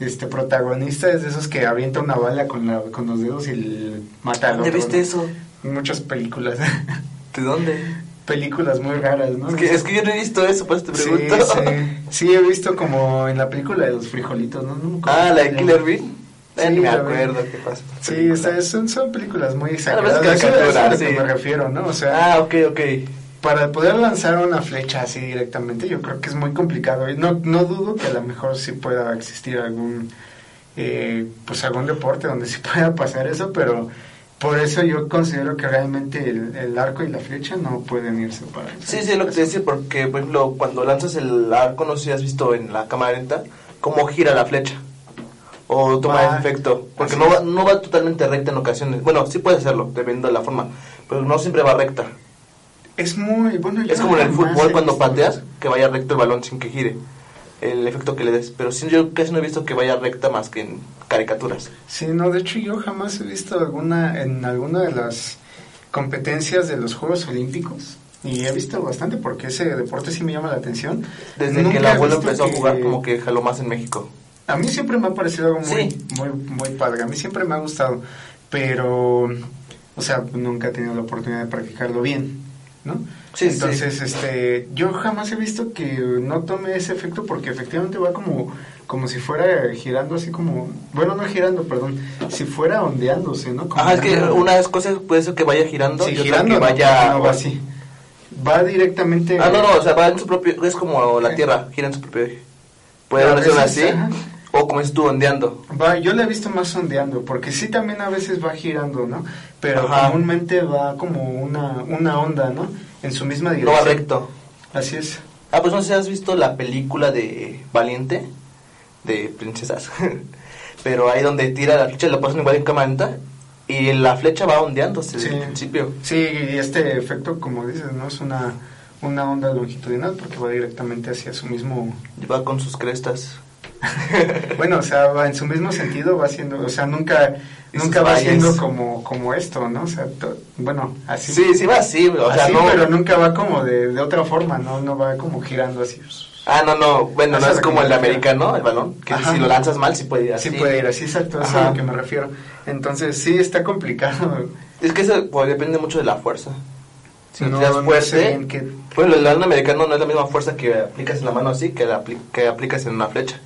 [SPEAKER 3] este protagonista es de esos que avienta una bala con, la, con los dedos y el mata al
[SPEAKER 2] ¿Dónde
[SPEAKER 3] otro,
[SPEAKER 2] viste
[SPEAKER 3] ¿no?
[SPEAKER 2] eso?
[SPEAKER 3] En muchas películas.
[SPEAKER 2] ¿De dónde?
[SPEAKER 3] Películas muy raras, ¿no?
[SPEAKER 2] Es que, es que yo no he visto eso, por eso te
[SPEAKER 3] Sí,
[SPEAKER 2] pregunto.
[SPEAKER 3] sí. Sí, he visto como en la película de los frijolitos, ¿no? Acuerdo
[SPEAKER 2] ah, la de Killer. Eh,
[SPEAKER 3] Sí,
[SPEAKER 2] me acuerdo qué pasa.
[SPEAKER 3] Sí, está- son, son películas muy
[SPEAKER 2] Ah,
[SPEAKER 3] exageradas.
[SPEAKER 2] pero es
[SPEAKER 3] Eso es a lo que
[SPEAKER 2] sí.
[SPEAKER 3] me refiero, ¿no? O sea,
[SPEAKER 2] Ah, ok, ok.
[SPEAKER 3] para poder lanzar una flecha así directamente, yo creo que es muy complicado. No, no dudo que a lo mejor sí pueda existir algún, eh, pues algún deporte donde sí pueda pasar eso, pero por eso yo considero que realmente el, el arco y la flecha no pueden ir separados.
[SPEAKER 2] Sí, sí, es lo que te decía, porque, por ejemplo, cuando lanzas el arco, no sé si has visto en la cámara lenta, cómo gira la flecha. O toma
[SPEAKER 3] Ah,
[SPEAKER 2] efecto. Porque no va, no va totalmente recta en ocasiones. Bueno, sí puede hacerlo, dependiendo de la forma. Pero no siempre va recta.
[SPEAKER 3] Es muy bueno.
[SPEAKER 2] Es como en el fútbol cuando pateas, que vaya recto el balón sin que gire. El efecto que le des. Pero sí, yo casi no he visto que vaya recta más que en caricaturas.
[SPEAKER 3] Sí, no, de hecho yo jamás he visto alguna en alguna de las competencias de los Juegos Olímpicos y he visto bastante porque ese deporte sí me llama la atención.
[SPEAKER 2] Desde que el abuelo empezó a jugar, como que jaló más en México.
[SPEAKER 3] A mí siempre me ha parecido algo muy,
[SPEAKER 2] Sí.
[SPEAKER 3] muy, muy padre, a mí siempre me ha gustado, pero, o sea, nunca he tenido la oportunidad de practicarlo bien, ¿no?
[SPEAKER 2] Sí,
[SPEAKER 3] Entonces, este, yo jamás he visto que no tome ese efecto porque efectivamente va como, como si fuera girando así como, bueno, no girando, perdón, si fuera ondeándose, ¿no? Como
[SPEAKER 2] Ajá, es que
[SPEAKER 3] una-
[SPEAKER 2] una cosa puede ser que vaya girando
[SPEAKER 3] Sí,
[SPEAKER 2] y
[SPEAKER 3] girando,
[SPEAKER 2] que vaya...
[SPEAKER 3] no va así. Va directamente.
[SPEAKER 2] Ah, no, no, o sea, va en su propio... Es como la Tierra, gira en su propio eje. Puede ser
[SPEAKER 3] veces,
[SPEAKER 2] así,
[SPEAKER 3] ajá.
[SPEAKER 2] o como es tú ondeando.
[SPEAKER 3] Va, yo la he visto más ondeando, porque sí también a veces va girando, ¿no? Pero
[SPEAKER 2] Ajá.
[SPEAKER 3] comúnmente va como una, una onda, ¿no? En su misma
[SPEAKER 2] No
[SPEAKER 3] dirección.
[SPEAKER 2] va recto.
[SPEAKER 3] Así es.
[SPEAKER 2] Ah, pues no sé si has visto la película de Valiente, de princesas. Pero ahí donde tira la flecha, la pasan igual en cámara lenta, y la flecha va ondeándose desde
[SPEAKER 3] Sí.
[SPEAKER 2] el principio.
[SPEAKER 3] Sí, y este efecto, como dices, ¿no? Es una, una onda longitudinal porque va directamente hacia su mismo...
[SPEAKER 2] Va con sus crestas.
[SPEAKER 3] Bueno, o sea, va en su mismo sentido, va siendo, o sea, nunca, nunca va
[SPEAKER 2] valles.
[SPEAKER 3] siendo como, como esto, ¿no? O sea, to- bueno, así.
[SPEAKER 2] Sí, sí va así, o sea, no...
[SPEAKER 3] pero nunca va como de, de otra forma, ¿no? No va como girando así.
[SPEAKER 2] Ah, no, no, bueno, no
[SPEAKER 3] es
[SPEAKER 2] como el americano, el balón, que
[SPEAKER 3] Ajá.
[SPEAKER 2] si lo lanzas mal sí puede ir así.
[SPEAKER 3] Sí puede ir así, exacto, es a lo que me refiero. Entonces, sí, está complicado.
[SPEAKER 2] Es que eso pues, depende mucho de la fuerza. Si
[SPEAKER 3] No,
[SPEAKER 2] tiras
[SPEAKER 3] no
[SPEAKER 2] fuerte,
[SPEAKER 3] sé qué-
[SPEAKER 2] bueno, el balón americano no es la misma fuerza que aplicas en la mano así que, la que aplicas en una flecha.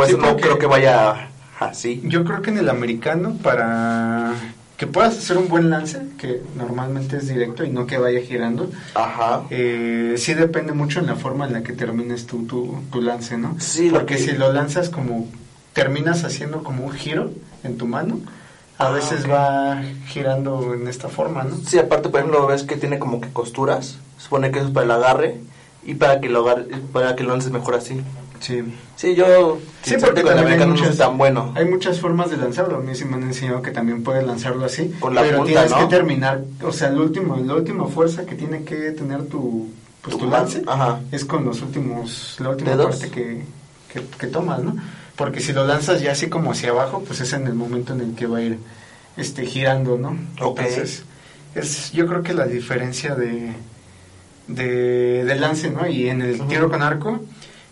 [SPEAKER 2] Pues
[SPEAKER 3] Sí,
[SPEAKER 2] no creo que vaya así.
[SPEAKER 3] Yo creo que en el americano, para que puedas hacer un buen lance, que normalmente es directo y no que vaya girando,
[SPEAKER 2] Ajá.
[SPEAKER 3] eh, sí depende mucho en la forma en la que termines tu, tu, tu lance, ¿no?
[SPEAKER 2] Sí, lo
[SPEAKER 3] Porque
[SPEAKER 2] que-
[SPEAKER 3] si lo lanzas como, terminas haciendo como un giro en tu mano, a
[SPEAKER 2] Ah,
[SPEAKER 3] veces va girando en esta forma, ¿no?
[SPEAKER 2] Sí, aparte, por ejemplo, ves que tiene como que costuras. Supone que eso es para el agarre y para que lo agarre, para que lo lances mejor así.
[SPEAKER 3] Sí.
[SPEAKER 2] Sí, yo
[SPEAKER 3] Sí, porque también hay
[SPEAKER 2] no
[SPEAKER 3] muchas,
[SPEAKER 2] soy tan bueno.
[SPEAKER 3] hay muchas formas de lanzarlo. A mí sí me han enseñado que también puedes lanzarlo así.
[SPEAKER 2] Con la
[SPEAKER 3] pero
[SPEAKER 2] punta,
[SPEAKER 3] tienes
[SPEAKER 2] ¿no?
[SPEAKER 3] que terminar, o sea, el último, la última fuerza que tiene que tener tu, pues,
[SPEAKER 2] Tu
[SPEAKER 3] lance
[SPEAKER 2] ajá.
[SPEAKER 3] es con los últimos, la última
[SPEAKER 2] ¿Dedos?
[SPEAKER 3] parte que, que, que tomas, ¿no? Porque si lo lanzas ya así como hacia abajo, pues es en el momento en el que va a ir este girando, ¿no?
[SPEAKER 2] Ok.
[SPEAKER 3] Entonces, es yo creo que la diferencia de, de, de lance, ¿no? Y en el tiro con arco,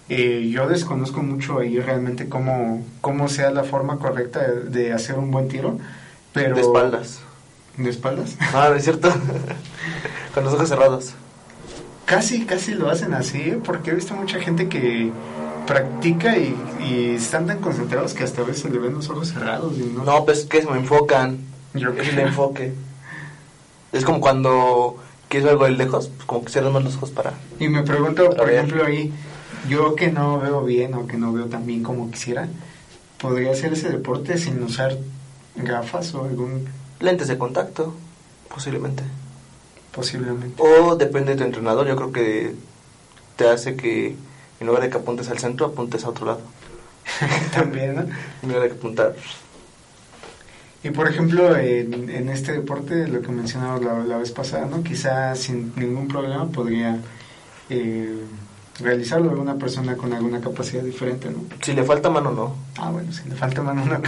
[SPEAKER 3] eh, yo desconozco mucho ahí realmente cómo, cómo sea la forma correcta de, de hacer un buen tiro, pero...
[SPEAKER 2] De espaldas.
[SPEAKER 3] ¿De espaldas?
[SPEAKER 2] Ah, ¿no es cierto? con los ojos cerrados.
[SPEAKER 3] Casi, casi lo hacen así, ¿eh? porque he visto mucha gente que practica y, y están tan concentrados que hasta a veces le ven los ojos cerrados y no...
[SPEAKER 2] No, pues que se me enfocan.
[SPEAKER 3] Yo
[SPEAKER 2] es el enfoque. Es como cuando quieres algo de lejos, pues como que cierras más los ojos para...
[SPEAKER 3] Y me pregunto, por
[SPEAKER 2] ver.
[SPEAKER 3] ejemplo, ahí, yo que no veo bien o que no veo tan bien como quisiera, ¿podría hacer ese deporte sin usar gafas o algún
[SPEAKER 2] Lentes de contacto, posiblemente.
[SPEAKER 3] posiblemente?
[SPEAKER 2] O depende de tu entrenador, yo creo que te hace que en lugar de que apuntes al centro, apuntes a otro lado.
[SPEAKER 3] También, ¿no?
[SPEAKER 2] En lugar de que apuntar...
[SPEAKER 3] Y por ejemplo, en, en este deporte, lo que mencionaba la, la vez pasada, ¿no? Quizá sin ningún problema podría eh, realizarlo alguna persona con alguna capacidad diferente, ¿no?
[SPEAKER 2] Si le falta mano, no.
[SPEAKER 3] Ah, bueno, si le falta mano no.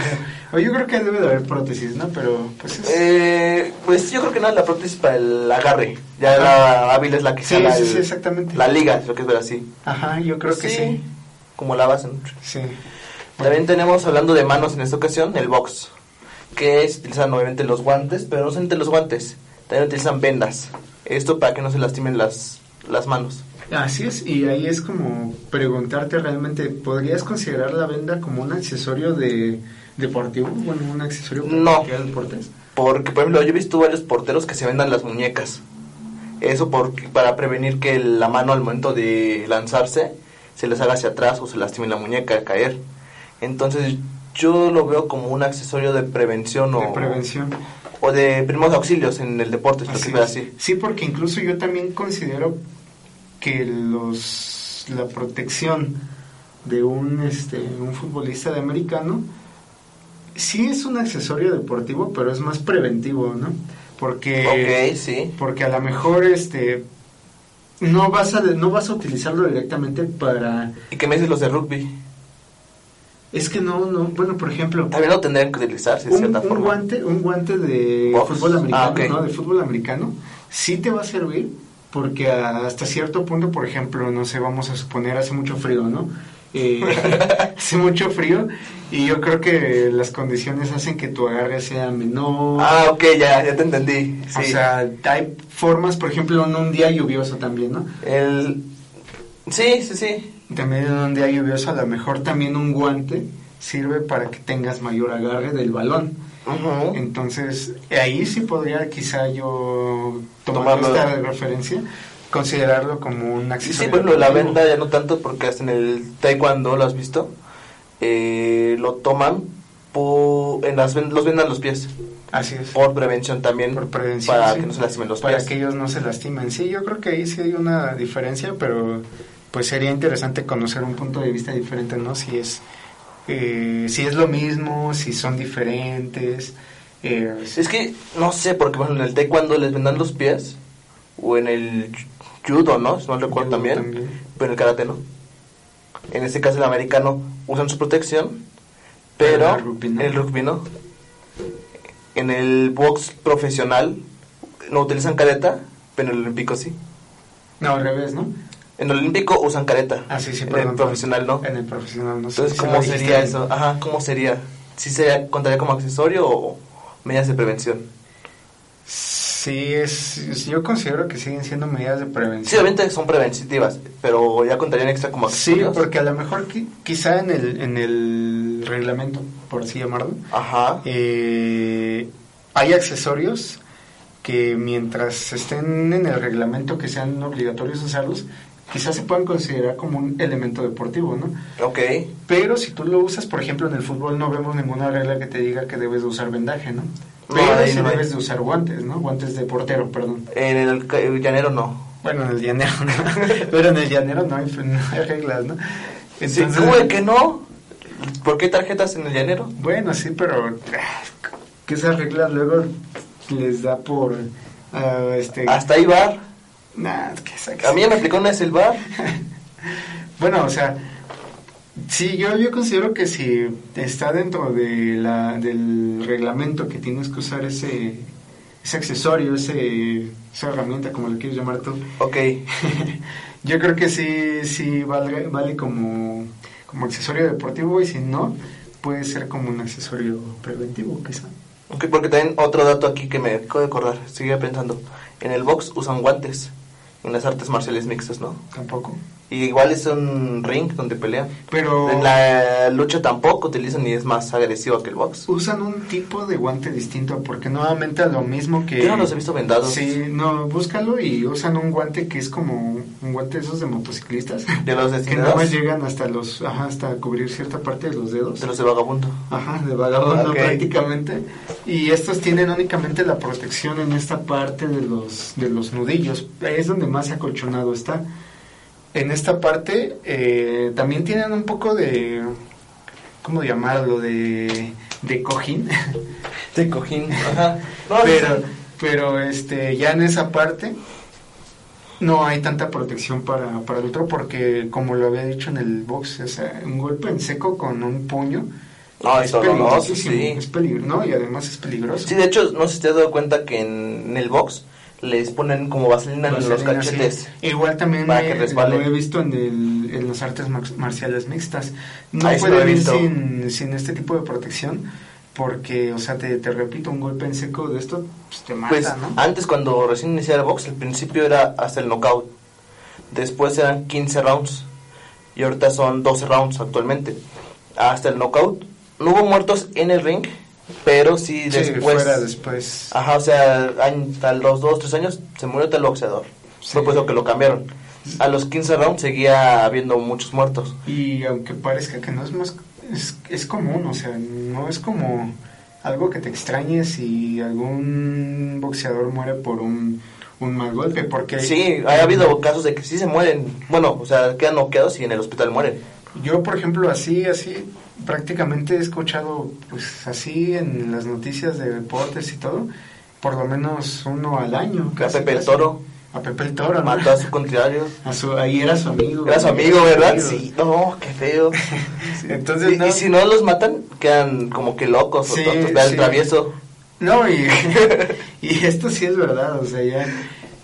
[SPEAKER 3] O yo creo que debe de haber prótesis, ¿no? Pero pues es...
[SPEAKER 2] Eh, pues yo creo que no, la prótesis para el agarre. Ya la hábil es la que
[SPEAKER 3] Sí,
[SPEAKER 2] jala
[SPEAKER 3] sí, sí, exactamente.
[SPEAKER 2] La liga, es lo que es ver así.
[SPEAKER 3] Ajá, yo creo que sí.
[SPEAKER 2] Como la base. ¿no?
[SPEAKER 3] Sí.
[SPEAKER 2] También tenemos, hablando de manos en esta ocasión, el box. Que se utilizan nuevamente los guantes, pero no solamente los guantes. También utilizan vendas. Esto para que no se lastimen las, las manos.
[SPEAKER 3] Así es, y ahí es como preguntarte realmente, ¿podrías considerar la venda como un accesorio de deportivo? Bueno, un accesorio para
[SPEAKER 2] No.
[SPEAKER 3] practicar deportes.
[SPEAKER 2] Porque, por ejemplo, yo he visto varios porteros que se vendan las muñecas. Eso porque, para prevenir que la mano al momento de lanzarse se les haga hacia atrás o se lastime la muñeca al caer. Entonces, yo lo veo como un accesorio de prevención o,
[SPEAKER 3] De prevención.
[SPEAKER 2] o de primeros auxilios en el deporte,
[SPEAKER 3] Así es.
[SPEAKER 2] así.
[SPEAKER 3] Sí, porque incluso yo también considero que los la protección de un este un futbolista de americano sí es un accesorio deportivo, pero es más preventivo, ¿no? Porque
[SPEAKER 2] sí.
[SPEAKER 3] porque a lo mejor este no vas a no vas a utilizarlo directamente para
[SPEAKER 2] ¿Y qué me dices los de rugby?
[SPEAKER 3] es que no no bueno por ejemplo
[SPEAKER 2] También lo tendrían que utilizarse de
[SPEAKER 3] un,
[SPEAKER 2] cierta
[SPEAKER 3] un
[SPEAKER 2] forma.
[SPEAKER 3] guante un guante de
[SPEAKER 2] Box.
[SPEAKER 3] fútbol americano
[SPEAKER 2] Ah,
[SPEAKER 3] no de fútbol americano sí te va a servir porque hasta cierto punto por ejemplo no sé vamos a suponer hace mucho frío no Eh, hace mucho frío y yo creo que las condiciones hacen que tu agarre sea menor
[SPEAKER 2] Ah, ok, ya, ya te entendí. Sí.
[SPEAKER 3] o sea hay formas por ejemplo en un día lluvioso también no
[SPEAKER 2] el... Sí, sí, sí.
[SPEAKER 3] también en un día lluvioso a lo mejor también un guante sirve para que tengas mayor agarre del balón Entonces, ahí sí podría quizá yo tomar esta referencia, considerarlo como un accesorio.
[SPEAKER 2] sí, por ejemplo, la venda ya no tanto porque hasta en el taekwondo, ¿lo has visto? Eh, lo toman po- en las los vendan los pies
[SPEAKER 3] Así es.
[SPEAKER 2] por prevención también
[SPEAKER 3] Por prevención.
[SPEAKER 2] para
[SPEAKER 3] sí.
[SPEAKER 2] que no se lastimen los
[SPEAKER 3] Para
[SPEAKER 2] pies.
[SPEAKER 3] que ellos no se lastimen. Sí, yo creo que ahí sí hay una diferencia, pero pues sería interesante conocer un punto de vista diferente, ¿no? Si es, eh, si es lo mismo, si son diferentes. eh,
[SPEAKER 2] Es que no sé, porque bueno, en el taekwondo les vendan los pies o en el judo, ¿no? Si no recuerdo también,
[SPEAKER 3] también.
[SPEAKER 2] pero en el karate no. En este caso el americano usan su protección,
[SPEAKER 3] Pero el rugby no.
[SPEAKER 2] en el rugby no. En el box profesional no utilizan careta, pero en el olímpico sí.
[SPEAKER 3] no, al revés, ¿no?
[SPEAKER 2] En el olímpico usan careta.
[SPEAKER 3] Ah, sí, sí,
[SPEAKER 2] en el profesional no.
[SPEAKER 3] En el profesional no. sí,
[SPEAKER 2] Entonces,
[SPEAKER 3] sí
[SPEAKER 2] ¿cómo sería eso? Ajá, ¿cómo sería? ¿Sí se contaría como accesorio o medidas de prevención?
[SPEAKER 3] Sí, es, yo considero que siguen siendo medidas de prevención.
[SPEAKER 2] Sí, obviamente son preventivas, pero ya contarían extra como
[SPEAKER 3] Sí,
[SPEAKER 2] accesorios.
[SPEAKER 3] porque a lo mejor qui- quizá en el, en el reglamento, por así llamarlo,
[SPEAKER 2] Ajá.
[SPEAKER 3] eh, hay accesorios que mientras estén en el reglamento que sean obligatorios usarlos, quizás se puedan considerar como un elemento deportivo, ¿no?
[SPEAKER 2] Ok.
[SPEAKER 3] Pero si tú lo usas, por ejemplo, en el fútbol no vemos ninguna regla que te diga que debes de usar vendaje, ¿no?
[SPEAKER 2] No,
[SPEAKER 3] Pero
[SPEAKER 2] ahí
[SPEAKER 3] sí
[SPEAKER 2] no
[SPEAKER 3] debes de usar guantes, ¿no? Guantes de portero, perdón.
[SPEAKER 2] En el, el llanero no.
[SPEAKER 3] Bueno, en el llanero, ¿no? Pero en el llanero no hay, no hay reglas, ¿no?
[SPEAKER 2] Sí, ¿Cómo de que no? ¿Por qué tarjetas en el llanero?
[SPEAKER 3] Bueno, sí, pero ah, que esas reglas luego les da por... ah, este,
[SPEAKER 2] Hasta ahí bar.
[SPEAKER 3] Nah, que
[SPEAKER 2] A mí me aplicó una bar.
[SPEAKER 3] Bueno, o sea, sí, yo, yo considero que si está dentro de la, del reglamento que tienes que usar ese, ese accesorio, ese, esa herramienta, como le quieres llamar tú,
[SPEAKER 2] Ok.
[SPEAKER 3] yo creo que sí, sí vale, vale como, como accesorio deportivo y si no, puede ser como un accesorio preventivo, quizá.
[SPEAKER 2] Ok, porque también otro dato aquí que me acabo de acordar. Sigue pensando. En el box usan guantes. En las artes marciales mixtas, ¿no?
[SPEAKER 3] Tampoco.
[SPEAKER 2] Y igual es un ring donde pelean.
[SPEAKER 3] Pero
[SPEAKER 2] En la lucha tampoco utilizan y es más agresivo que el box.
[SPEAKER 3] usan un tipo de guante distinto porque nuevamente a lo mismo que...
[SPEAKER 2] Yo no los he visto vendados.
[SPEAKER 3] Sí, no, búscalo y usan un guante que es como un guante de esos de motociclistas.
[SPEAKER 2] De los
[SPEAKER 3] que
[SPEAKER 2] destinados.
[SPEAKER 3] nada más llegan hasta los, ajá, hasta cubrir cierta parte de los dedos.
[SPEAKER 2] De los de vagabundo.
[SPEAKER 3] Ajá, de vagabundo
[SPEAKER 2] Ok.
[SPEAKER 3] prácticamente. Y estos tienen únicamente la protección en esta parte de los, de los nudillos. Es donde más acolchonado está. En esta parte eh, también tienen un poco de, ¿cómo llamarlo? De, de cojín.
[SPEAKER 2] De cojín. Ajá. No,
[SPEAKER 3] pero,
[SPEAKER 2] sí.
[SPEAKER 3] pero este, ya en esa parte no hay tanta protección para, para el otro porque, como lo había dicho en el box, o sea, un golpe en seco con un puño
[SPEAKER 2] No,
[SPEAKER 3] es
[SPEAKER 2] doloroso,
[SPEAKER 3] peligrosísimo,
[SPEAKER 2] sí.
[SPEAKER 3] es peligro, ¿no? Y además es peligroso.
[SPEAKER 2] Sí, de hecho, no sé si te has dado cuenta que en, en el box les ponen como vaselina en los cachetes.
[SPEAKER 3] sí. Igual también
[SPEAKER 2] Para que
[SPEAKER 3] lo he visto en, el- en las artes mar- marciales mixtas. No pueden
[SPEAKER 2] he
[SPEAKER 3] ir sin, sin este tipo de protección porque, o sea, te, te repito, un golpe en seco de esto pues, te mata,
[SPEAKER 2] Pues
[SPEAKER 3] ¿no?
[SPEAKER 2] antes cuando recién iniciaba el box, el principio era hasta el knockout. Después eran 15 rounds. Y ahorita son 12 rounds actualmente. Hasta el knockout. No hubo muertos en el ring, pero sí
[SPEAKER 3] Sí,
[SPEAKER 2] después...
[SPEAKER 3] fuera después.
[SPEAKER 2] Ajá, o sea, a los 2, 3 años se murió tal boxeador.
[SPEAKER 3] Sí.
[SPEAKER 2] Fue por eso que lo cambiaron. A los 15 rounds seguía habiendo muchos muertos.
[SPEAKER 3] Y aunque parezca que no es más, es, es común, o sea, no es como algo que te extrañes si algún boxeador muere por un, un mal golpe, porque...
[SPEAKER 2] Sí, ha habido casos de que sí se mueren. Bueno, o sea, quedan noqueados y en el hospital mueren.
[SPEAKER 3] Yo, por ejemplo, así, así, prácticamente he escuchado, pues así en las noticias de deportes y todo, por lo menos uno al año. Casi,
[SPEAKER 2] Pepe el. Toro
[SPEAKER 3] A Pepe el Toro, ¿no?
[SPEAKER 2] mató a su contrario.
[SPEAKER 3] A su- ahí era su amigo.
[SPEAKER 2] Era su amigo, ¿verdad?
[SPEAKER 3] Amigo.
[SPEAKER 2] Sí, no, qué feo.
[SPEAKER 3] Entonces,
[SPEAKER 2] y,
[SPEAKER 3] no.
[SPEAKER 2] y si no los matan, quedan como que locos
[SPEAKER 3] Sí,
[SPEAKER 2] o tontos. Vean
[SPEAKER 3] sí.
[SPEAKER 2] el travieso.
[SPEAKER 3] No, y, y esto sí es verdad, o sea, ya,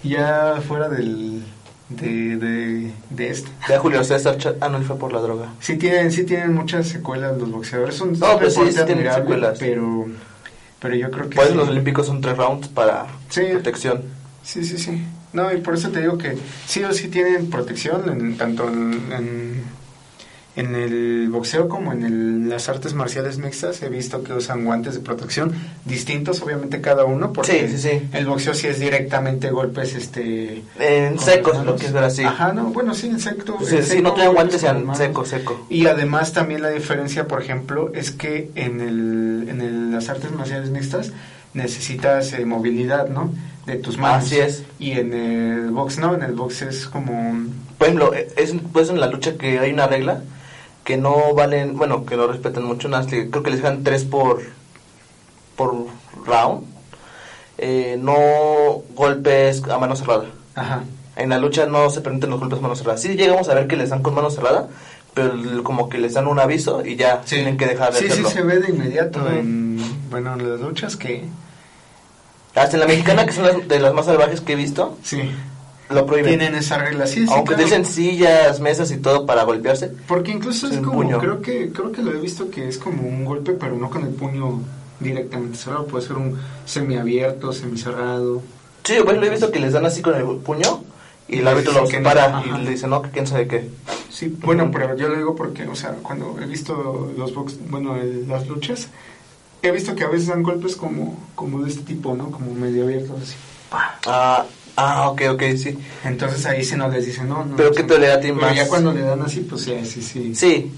[SPEAKER 3] ya fuera del, de, de, de esto.
[SPEAKER 2] A Julio César. Ah, no, él fue por la droga.
[SPEAKER 3] Sí tienen, sí tienen muchas secuelas los boxeadores, son
[SPEAKER 2] No, pues sí, sí tienen secuelas.
[SPEAKER 3] pero, pero yo creo que sí.
[SPEAKER 2] los olímpicos son tres rounds para
[SPEAKER 3] Sí.
[SPEAKER 2] protección.
[SPEAKER 3] Sí, sí, sí. No, y por eso te digo que sí o sí tienen protección, en, tanto en, en, en el boxeo como en el- las artes marciales mixtas. He visto que usan guantes de protección distintos, obviamente cada uno, porque
[SPEAKER 2] Sí, sí, sí.
[SPEAKER 3] el boxeo sí es directamente golpes este
[SPEAKER 2] En secos, lo que es así.
[SPEAKER 3] Ajá, no, bueno, sí, en seco.
[SPEAKER 2] Si
[SPEAKER 3] seco,
[SPEAKER 2] no tienen guantes, sean seco, seco.
[SPEAKER 3] Y además también la diferencia, por ejemplo, es que en, el, en el- las artes marciales mixtas necesitas eh, movilidad, ¿no? De tus manos.
[SPEAKER 2] Así es.
[SPEAKER 3] Y en el box no, en el box es como...
[SPEAKER 2] Por ejemplo, e, es pues en la lucha que hay una regla que no valen, bueno, que no respetan mucho, nada, creo que les dejan tres por, por round. Eh, no golpes a mano cerrada.
[SPEAKER 3] Ajá.
[SPEAKER 2] En la lucha no se permiten los golpes a mano cerrada. Sí llegamos a ver que les dan con mano cerrada, pero como que les dan un aviso y ya tienen que dejar de
[SPEAKER 3] Sí, sí,
[SPEAKER 2] hacerlo.
[SPEAKER 3] se ve de inmediato en, bueno, en las luchas que...
[SPEAKER 2] Hasta en la mexicana, que son las, de las más salvajes que he visto,
[SPEAKER 3] Sí.
[SPEAKER 2] lo prohíben.
[SPEAKER 3] Tienen esa regla, sí, sí.
[SPEAKER 2] Aunque
[SPEAKER 3] claro.
[SPEAKER 2] dicen sillas, mesas y todo para golpearse.
[SPEAKER 3] Porque incluso es como,
[SPEAKER 2] puño.
[SPEAKER 3] creo que creo que lo he visto que es como un golpe, pero no con el puño directamente cerrado, puede ser un semiabierto, semicerrado.
[SPEAKER 2] Sí, pues lo he visto que les dan así con el puño y el árbitro los
[SPEAKER 3] no,
[SPEAKER 2] para y le dice no, que quién sabe qué.
[SPEAKER 3] Sí, bueno, pero yo lo digo porque, o sea, cuando he visto los box, bueno, el- las luchas, he visto que a veces dan golpes como como de este tipo, ¿no? Como medio abiertos así.
[SPEAKER 2] Ah, ah, ok, ok, sí.
[SPEAKER 3] Entonces ahí sí no les dicen, no, no.
[SPEAKER 2] Pero ¿qué
[SPEAKER 3] sí.
[SPEAKER 2] te le da a ti más?
[SPEAKER 3] ya cuando le dan así, pues ya, sí, sí.
[SPEAKER 2] Sí.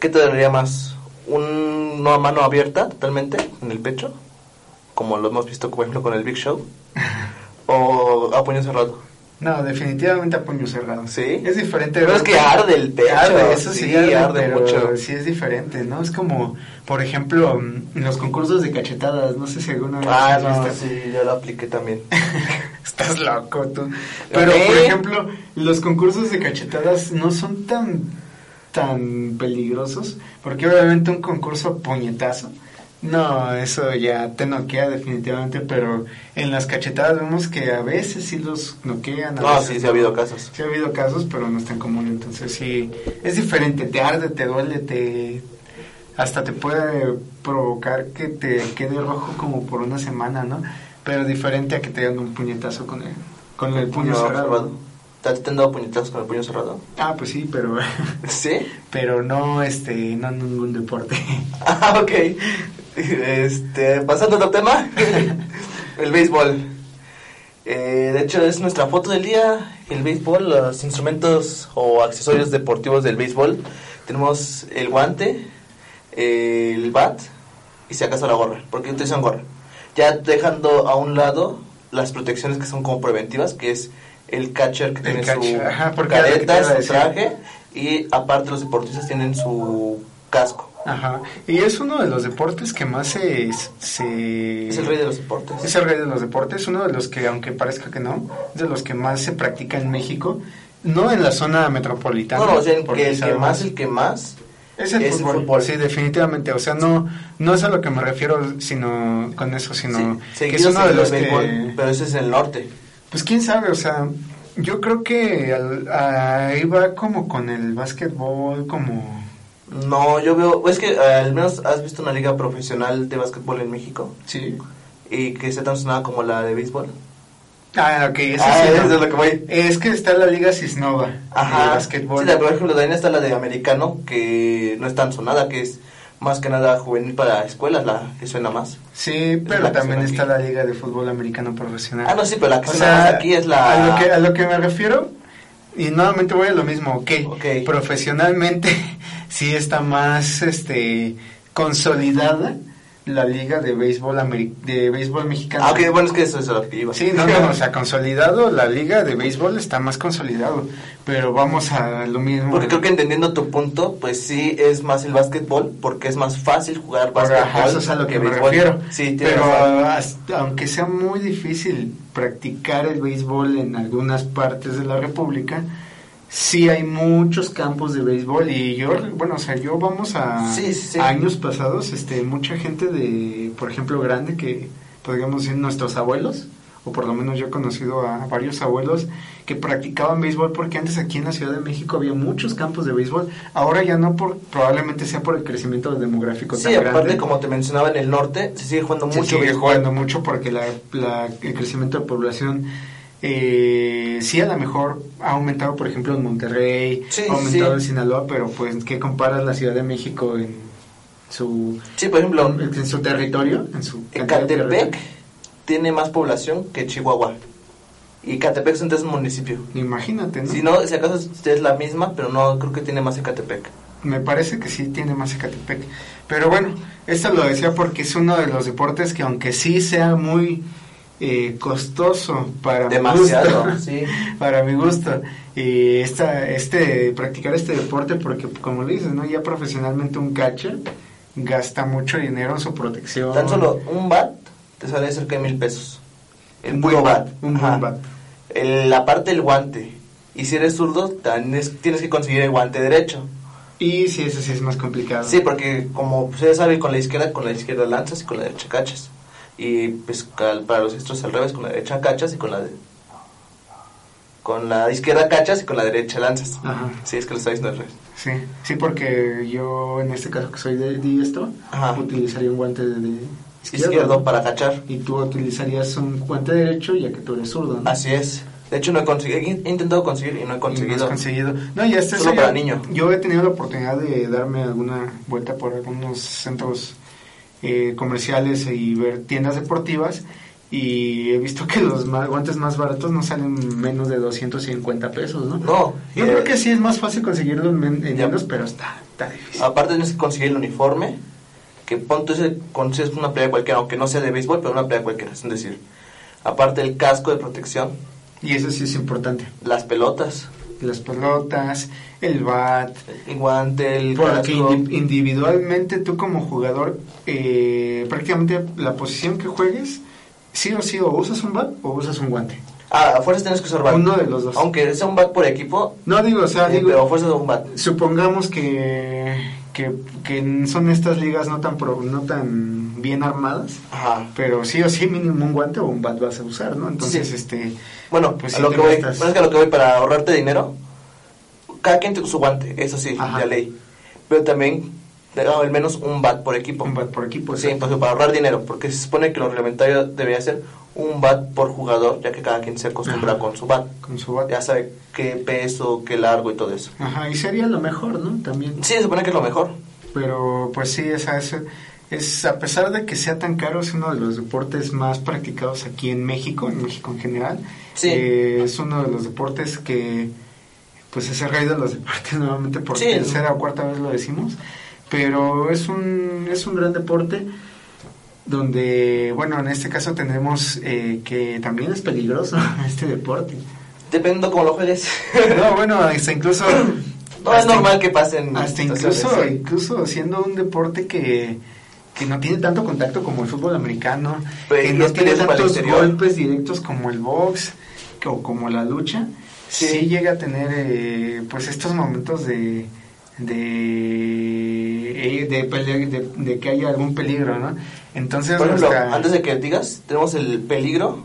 [SPEAKER 2] ¿Qué te daría más? ¿Un- ¿Una mano abierta totalmente en el pecho? Como lo hemos visto, por ejemplo, con el Big Show. ¿O a puño cerrado?
[SPEAKER 3] No, definitivamente a puño cerrado.
[SPEAKER 2] ¿Sí?
[SPEAKER 3] Es diferente.
[SPEAKER 2] Pero es que arde el pecho.
[SPEAKER 3] Arde, eso sí,
[SPEAKER 2] Sí,
[SPEAKER 3] arde,
[SPEAKER 2] arde
[SPEAKER 3] pero
[SPEAKER 2] mucho.
[SPEAKER 3] sí es diferente, ¿no? Es como, por ejemplo, mm, en los concursos de cachetadas, no sé si alguna vez
[SPEAKER 2] Ah, no, sí, yo lo apliqué también.
[SPEAKER 3] Estás loco tú. Pero,
[SPEAKER 2] ¿Eh?
[SPEAKER 3] por ejemplo, los concursos de cachetadas no son tan, tan peligrosos, porque obviamente un concurso a puñetazo, no, eso ya te noquea definitivamente, pero en las cachetadas vemos que a veces sí los noquean. a
[SPEAKER 2] No,
[SPEAKER 3] veces
[SPEAKER 2] sí, sí ha habido casos.
[SPEAKER 3] Sí ha habido casos, pero no es tan común, entonces sí, es diferente, te arde, te duele, te hasta te puede provocar que te quede rojo como por una semana, ¿no? Pero diferente a que te den un puñetazo con el, con el puño cerrado.
[SPEAKER 2] ¿Te has- te han dado puñetazos con el puño cerrado?
[SPEAKER 3] Ah, pues sí, pero
[SPEAKER 2] ¿Sí?
[SPEAKER 3] pero no este no en ningún deporte.
[SPEAKER 2] Ah, ok. Este, pasando a otro tema, el béisbol. Eh, de hecho, es nuestra foto del día, el béisbol, los instrumentos o accesorios deportivos del béisbol. Tenemos el guante, el bat y si acaso la gorra, porque utilizan gorra. Ya dejando a un lado las protecciones que son como preventivas, que es el catcher que
[SPEAKER 3] El
[SPEAKER 2] tiene
[SPEAKER 3] catcher,
[SPEAKER 2] su
[SPEAKER 3] ajá,
[SPEAKER 2] careta, su traje y aparte los deportistas tienen su casco.
[SPEAKER 3] Ajá. Y es uno de los deportes que más se... se...
[SPEAKER 2] Es el rey de los deportes.
[SPEAKER 3] Es el rey de los deportes, uno de los que, aunque parezca que no, es de los que más se practica en México, no en la zona metropolitana.
[SPEAKER 2] No, o sea,
[SPEAKER 3] porque
[SPEAKER 2] que el que más, el que más
[SPEAKER 3] es el,
[SPEAKER 2] es el
[SPEAKER 3] fútbol. Sí, definitivamente. O sea, no, no es a lo que me refiero sino con eso, sino
[SPEAKER 2] Sí,
[SPEAKER 3] que es uno de los
[SPEAKER 2] el
[SPEAKER 3] que...
[SPEAKER 2] béisbol, pero ese es el norte.
[SPEAKER 3] Pues quién sabe, o sea, yo creo que al- ahí va como con el básquetbol, como...
[SPEAKER 2] No, yo veo, es que eh, al menos has visto una liga profesional de básquetbol en México
[SPEAKER 3] Sí.
[SPEAKER 2] y que sea tan sonada como la de béisbol.
[SPEAKER 3] Ah, ok, eso
[SPEAKER 2] Ah,
[SPEAKER 3] sí,
[SPEAKER 2] eso
[SPEAKER 3] no.
[SPEAKER 2] es lo que voy.
[SPEAKER 3] Es que está la Liga Cisnova de básquetbol.
[SPEAKER 2] Sí, la- por ejemplo, también está la de americano, que no es tan sonada, que es más que nada juvenil para escuelas, la que suena más.
[SPEAKER 3] Sí, pero
[SPEAKER 2] la que
[SPEAKER 3] también está
[SPEAKER 2] aquí.
[SPEAKER 3] la Liga de Fútbol Americano Profesional.
[SPEAKER 2] Ah, no, sí, pero la que
[SPEAKER 3] O
[SPEAKER 2] suena más
[SPEAKER 3] sea,
[SPEAKER 2] aquí es la...
[SPEAKER 3] A lo, que, a lo que me refiero, y nuevamente voy a lo mismo, ok,
[SPEAKER 2] Ok.
[SPEAKER 3] profesionalmente sí está más este consolidada la liga de béisbol ameri- de béisbol mexicano.
[SPEAKER 2] Ah, ok, bueno, es que eso es lo que iba.
[SPEAKER 3] Sí, no, no, o sea, consolidado, la liga de béisbol está más consolidado, pero vamos a lo mismo.
[SPEAKER 2] Porque creo que entendiendo tu punto, pues sí es más el básquetbol, porque es más fácil jugar básquetbol
[SPEAKER 3] eso es a lo que, me
[SPEAKER 2] béisbol.
[SPEAKER 3] refiero.
[SPEAKER 2] Sí,
[SPEAKER 3] pero hasta- aunque sea muy difícil practicar el béisbol en algunas partes de la República, sí hay muchos campos de béisbol y yo, bueno, o sea, yo vamos a,
[SPEAKER 2] Sí, sí, sí.
[SPEAKER 3] a años pasados, este, mucha gente de, por ejemplo, grande que podríamos decir nuestros abuelos, o por lo menos yo he conocido a varios abuelos que practicaban béisbol porque antes aquí en la Ciudad de México había muchos campos de béisbol, ahora ya no por, probablemente sea por el crecimiento demográfico
[SPEAKER 2] Sí,
[SPEAKER 3] tan
[SPEAKER 2] aparte,
[SPEAKER 3] grande.
[SPEAKER 2] como te mencionaba, en el norte se sigue jugando
[SPEAKER 3] Se
[SPEAKER 2] mucho
[SPEAKER 3] sigue
[SPEAKER 2] béisbol.
[SPEAKER 3] jugando mucho porque la, la- el crecimiento de población eh, sí a lo mejor ha aumentado por ejemplo en Monterrey
[SPEAKER 2] Sí,
[SPEAKER 3] ha aumentado
[SPEAKER 2] sí.
[SPEAKER 3] en Sinaloa pero pues ¿qué comparas la Ciudad de México en su
[SPEAKER 2] Sí, por ejemplo,
[SPEAKER 3] en su territorio en su
[SPEAKER 2] Ecatepec tiene más población que Chihuahua. Y Ecatepec es un municipio.
[SPEAKER 3] imagínate ¿no?
[SPEAKER 2] Si no, si acaso es la misma, pero no creo que tiene más Ecatepec.
[SPEAKER 3] me parece que sí tiene más Ecatepec. Pero bueno, esto lo decía porque es uno de los deportes que aunque sí sea muy eh, costoso para
[SPEAKER 2] Demasiado,
[SPEAKER 3] mi gusto,
[SPEAKER 2] sí.
[SPEAKER 3] para mi gusto, y esta, este, practicar este deporte porque como le dices, ¿no? Ya profesionalmente un catcher gasta mucho dinero en su protección.
[SPEAKER 2] Tan solo un bat te sale cerca de mil pesos. El
[SPEAKER 3] Un buen
[SPEAKER 2] bat.
[SPEAKER 3] bat, un buen bat.
[SPEAKER 2] El- la parte del guante. Y si eres zurdo, también es- tienes que conseguir el guante derecho.
[SPEAKER 3] Y sí, eso sí es más complicado.
[SPEAKER 2] Sí, porque como ustedes saben, con la izquierda, con la izquierda lanzas y con la derecha cachas. Y pues para los diestros al revés, con la derecha cachas y con la de- con la izquierda cachas y con la derecha lanzas.
[SPEAKER 3] Ajá.
[SPEAKER 2] Sí, es que lo está diciendo al revés.
[SPEAKER 3] Sí, sí, porque yo en este caso que soy de diestro,
[SPEAKER 2] Ajá.
[SPEAKER 3] utilizaría un guante de, de
[SPEAKER 2] Izquierdo, para cachar.
[SPEAKER 3] Y tú utilizarías un guante derecho ya que tú eres zurdo, ¿no?
[SPEAKER 2] Así es. De hecho, no he conseguido, he intentado conseguir y no he
[SPEAKER 3] Y no
[SPEAKER 2] conseguido.
[SPEAKER 3] conseguido. No, y hasta
[SPEAKER 2] Solo para niño.
[SPEAKER 3] Yo he tenido la oportunidad de darme alguna vuelta por algunos centros eh, comerciales y ver tiendas deportivas y he visto que los ma- guantes más baratos no salen menos de 250 pesos, ¿no?
[SPEAKER 2] No.
[SPEAKER 3] Yo
[SPEAKER 2] eh,
[SPEAKER 3] creo que sí es más fácil conseguirlo en, en menos, pero está, está difícil.
[SPEAKER 2] Aparte tienes que conseguir el uniforme, que pon tú consigues una playa cualquiera, aunque no sea de béisbol, pero una playa cualquiera, es decir. Aparte el casco de protección,
[SPEAKER 3] Y eso sí es importante.
[SPEAKER 2] las pelotas,
[SPEAKER 3] Las pelotas, el bat,
[SPEAKER 2] el guante, el
[SPEAKER 3] Porque
[SPEAKER 2] casco.
[SPEAKER 3] indi- individualmente tú como jugador, eh, prácticamente la posición que juegues, sí o sí, o usas un bat o usas un guante.
[SPEAKER 2] Ah, a fuerzas tienes que usar bat.
[SPEAKER 3] Uno de los dos.
[SPEAKER 2] Aunque sea un bat por equipo,
[SPEAKER 3] No digo, o sea,
[SPEAKER 2] eh,
[SPEAKER 3] digo,
[SPEAKER 2] pero a fuerzas de un bat.
[SPEAKER 3] supongamos que, que, que son estas ligas no tan, pro- no tan bien armadas,
[SPEAKER 2] Ajá.
[SPEAKER 3] pero sí o sí mínimo un guante o un bat vas a usar, ¿no? Entonces,
[SPEAKER 2] Sí.
[SPEAKER 3] este...
[SPEAKER 2] Bueno,
[SPEAKER 3] Pues
[SPEAKER 2] a
[SPEAKER 3] sí
[SPEAKER 2] lo que voy,
[SPEAKER 3] gastas.
[SPEAKER 2] bueno, es que a lo que voy para ahorrarte dinero, cada quien tiene su guante, eso sí,
[SPEAKER 3] Ajá.
[SPEAKER 2] ya ley. Pero también, eh, al menos un bat por equipo.
[SPEAKER 3] Un bat por equipo.
[SPEAKER 2] Sí,
[SPEAKER 3] exacto.
[SPEAKER 2] pues para ahorrar dinero, porque se supone que lo reglamentario debería ser un bat por jugador, ya que cada quien se acostumbra
[SPEAKER 3] Ajá.
[SPEAKER 2] con su bat.
[SPEAKER 3] Con su bat.
[SPEAKER 2] Ya sabe qué peso, qué largo y todo eso.
[SPEAKER 3] Ajá, y sería lo mejor, ¿no? También.
[SPEAKER 2] Sí, se supone que es lo mejor.
[SPEAKER 3] Pero pues sí, esa es, es, a pesar de que sea tan caro, es uno de los deportes más practicados aquí en México, en México en general.
[SPEAKER 2] Sí.
[SPEAKER 3] Eh, es uno de los deportes que, pues es el rey de los deportes nuevamente, por
[SPEAKER 2] Sí.
[SPEAKER 3] tercera o cuarta vez lo decimos. Pero es un, es un gran deporte donde, bueno, en este caso tenemos eh, que también es peligroso este deporte.
[SPEAKER 2] Dependiendo cómo lo juegues.
[SPEAKER 3] No, bueno, hasta incluso
[SPEAKER 2] No, es normal que pasen
[SPEAKER 3] Hasta incluso, incluso siendo un deporte que, que no tiene tanto contacto como el fútbol americano,
[SPEAKER 2] Pero
[SPEAKER 3] que no tiene tantos golpes directos como el box o como la lucha, sí,
[SPEAKER 2] Sí.
[SPEAKER 3] llega a tener eh, pues estos momentos de de, eh, de, de- de que haya algún peligro, ¿no? Entonces,
[SPEAKER 2] Por ejemplo, antes de que digas, tenemos el peligro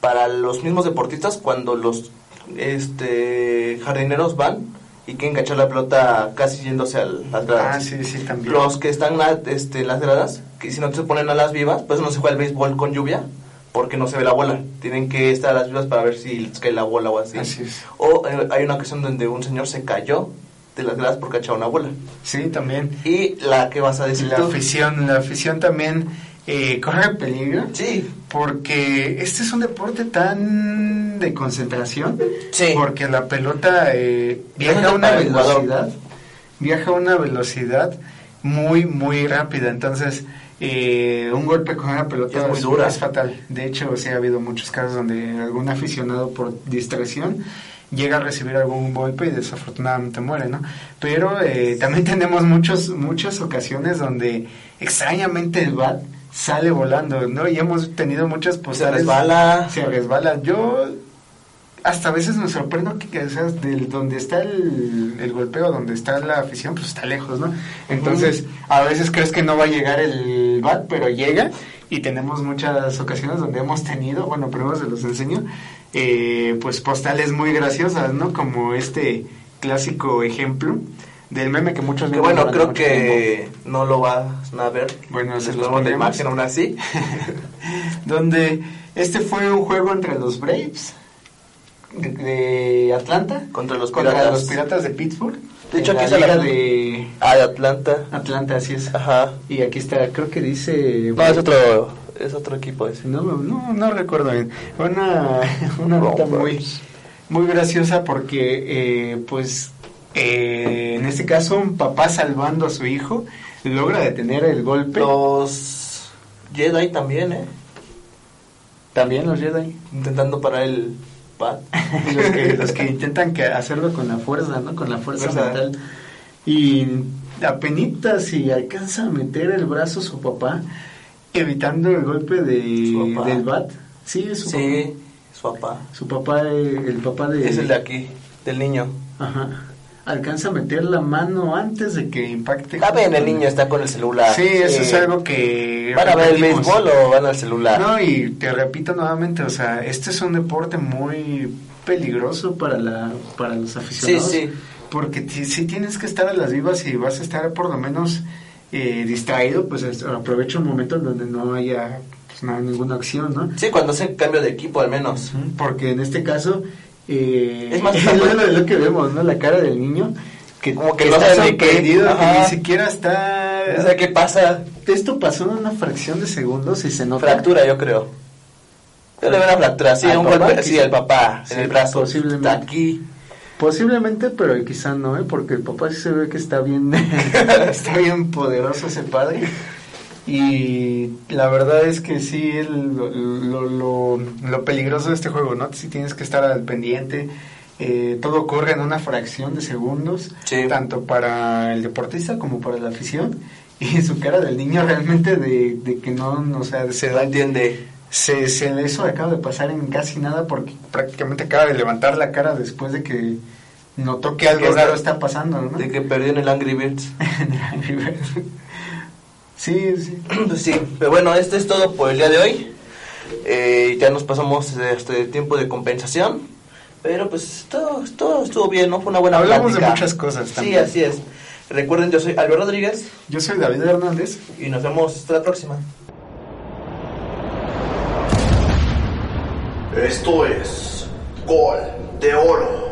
[SPEAKER 2] para los mismos deportistas cuando los este jardineros van y quieren cachar la pelota casi yéndose a las gradas.
[SPEAKER 3] ah, sí, sí, también.
[SPEAKER 2] Los que están a- este, en las gradas, que si no se ponen a las vivas, pues no se juega el béisbol con lluvia porque no se ve la bola. Tienen que estar a las vivas para ver si les cae la bola o así.
[SPEAKER 3] Así es.
[SPEAKER 2] O eh, hay una ocasión donde un señor se cayó de las gradas por cachar una bola.
[SPEAKER 3] Sí, también.
[SPEAKER 2] Y la que vas a decir
[SPEAKER 3] La
[SPEAKER 2] tú.
[SPEAKER 3] afición, la afición también eh, corre peligro.
[SPEAKER 2] Sí,
[SPEAKER 3] Porque este es un deporte tan de concentración.
[SPEAKER 2] Sí.
[SPEAKER 3] Porque la pelota eh, viaja a una velocidad. Viaja a una velocidad muy, muy rápida. Entonces, eh, un golpe con una pelota
[SPEAKER 2] Es muy dura.
[SPEAKER 3] es fatal. De hecho, sí ha habido muchos casos donde algún aficionado por distracción llega a recibir algún golpe y desafortunadamente muere, ¿no? Pero eh, también tenemos muchos, muchas ocasiones donde extrañamente el bat sale volando, ¿no? Y hemos tenido muchas
[SPEAKER 2] se
[SPEAKER 3] postales.
[SPEAKER 2] resbala.
[SPEAKER 3] Se resbala. Yo hasta a veces me sorprendo que, que, o sea, del donde está el, el golpeo, donde está la afición, pues está lejos, ¿no? Entonces, a veces crees que no va a llegar el bat, pero llega. Y tenemos muchas ocasiones donde hemos tenido, bueno, primero se los enseño, eh, pues postales muy graciosas, ¿no? Como este clásico ejemplo del meme que muchos
[SPEAKER 2] Que bueno, creo
[SPEAKER 3] tiempo.
[SPEAKER 2] que no lo vas a ver.
[SPEAKER 3] Bueno, se los pondremos.
[SPEAKER 2] imagen aún así.
[SPEAKER 3] donde este fue un juego entre los Braves de, de Atlanta
[SPEAKER 2] Contra los
[SPEAKER 3] contra
[SPEAKER 2] Piratas.
[SPEAKER 3] los Piratas de Pittsburgh.
[SPEAKER 2] De hecho, aquí
[SPEAKER 3] la
[SPEAKER 2] está la-
[SPEAKER 3] de
[SPEAKER 2] Ah, de Atlanta.
[SPEAKER 3] Atlanta, así es.
[SPEAKER 2] Ajá.
[SPEAKER 3] Y aquí está, creo que dice...
[SPEAKER 2] No, es otro, es otro equipo ese.
[SPEAKER 3] No, no, no recuerdo bien. Una, una muy, muy graciosa porque, eh, pues, eh, en este caso, un papá salvando a su hijo logra detener el golpe.
[SPEAKER 2] Los Jedi también, ¿eh?
[SPEAKER 3] También los Jedi.
[SPEAKER 2] Intentando parar el bat.
[SPEAKER 3] los, que, los que intentan que hacerlo con la fuerza, ¿no? Con la fuerza
[SPEAKER 2] Fuerza.
[SPEAKER 3] mental. Y apenitas si alcanza a meter el brazo su papá, evitando el golpe de, del bat. Sí, su
[SPEAKER 2] Sí, su papá.
[SPEAKER 3] Su papá, eh, el papá de...
[SPEAKER 2] Es el de aquí, del niño.
[SPEAKER 3] Ajá. Alcanza a meter la mano antes de que impacte.
[SPEAKER 2] Ah, ven, el niño está con el celular.
[SPEAKER 3] Sí, eso es algo que...
[SPEAKER 2] ¿Van a ver el béisbol o van al celular?
[SPEAKER 3] No, y te repito nuevamente, o sea, este es un deporte muy peligroso para la para los aficionados.
[SPEAKER 2] Sí, sí.
[SPEAKER 3] Porque si, si tienes que estar a las vivas y vas a estar por lo menos eh, distraído, pues es- aprovecha un momento en donde no haya pues, nada, ninguna acción, ¿no?
[SPEAKER 2] Sí, cuando hacen cambio de equipo al menos.
[SPEAKER 3] Porque en este caso... Eh,
[SPEAKER 2] Es más,
[SPEAKER 3] es lo, lo que vemos, ¿no? La cara del niño. Que
[SPEAKER 2] Como que
[SPEAKER 3] que
[SPEAKER 2] no
[SPEAKER 3] está sorprendido, que ni siquiera está...
[SPEAKER 2] O sea, ¿qué pasa?
[SPEAKER 3] Esto pasó en una fracción de segundos y se nota.
[SPEAKER 2] Fractura, yo creo. Yo le veo una fractura, sí,
[SPEAKER 3] ¿Al
[SPEAKER 2] un golpe, sí, al papá,
[SPEAKER 3] Sí,
[SPEAKER 2] en el brazo.
[SPEAKER 3] posiblemente.
[SPEAKER 2] Está aquí.
[SPEAKER 3] Posiblemente, pero quizá no, ¿eh? porque el papá sí se ve que está bien, está bien poderoso ese padre. Y la verdad es que sí, el- lo, lo, peligroso de este juego, ¿no? Sí tienes que estar al pendiente. eh, todo ocurre en una fracción de segundos,
[SPEAKER 2] Sí.
[SPEAKER 3] tanto para el deportista como para la afición. Y su cara del niño realmente de, de que no, o sea, se da
[SPEAKER 2] entiende.
[SPEAKER 3] se, se eso acaba de pasar en casi nada porque prácticamente acaba de levantar la cara después de que notó que algo raro está pasando, ¿no?
[SPEAKER 2] De que perdió en el Angry Birds.
[SPEAKER 3] sí, sí.
[SPEAKER 2] Pues sí, pero bueno, esto es todo por el día de hoy. Eh, ya nos pasamos de este tiempo de compensación. Pero pues todo, todo estuvo bien, ¿no? Fue una buena
[SPEAKER 3] Hablamos de muchas cosas
[SPEAKER 2] Sí,
[SPEAKER 3] también.
[SPEAKER 2] así es. Recuerden, yo soy Albert Rodríguez
[SPEAKER 3] Yo soy David Hernández.
[SPEAKER 2] y nos vemos hasta la próxima.
[SPEAKER 1] Esto es Gol de Oro.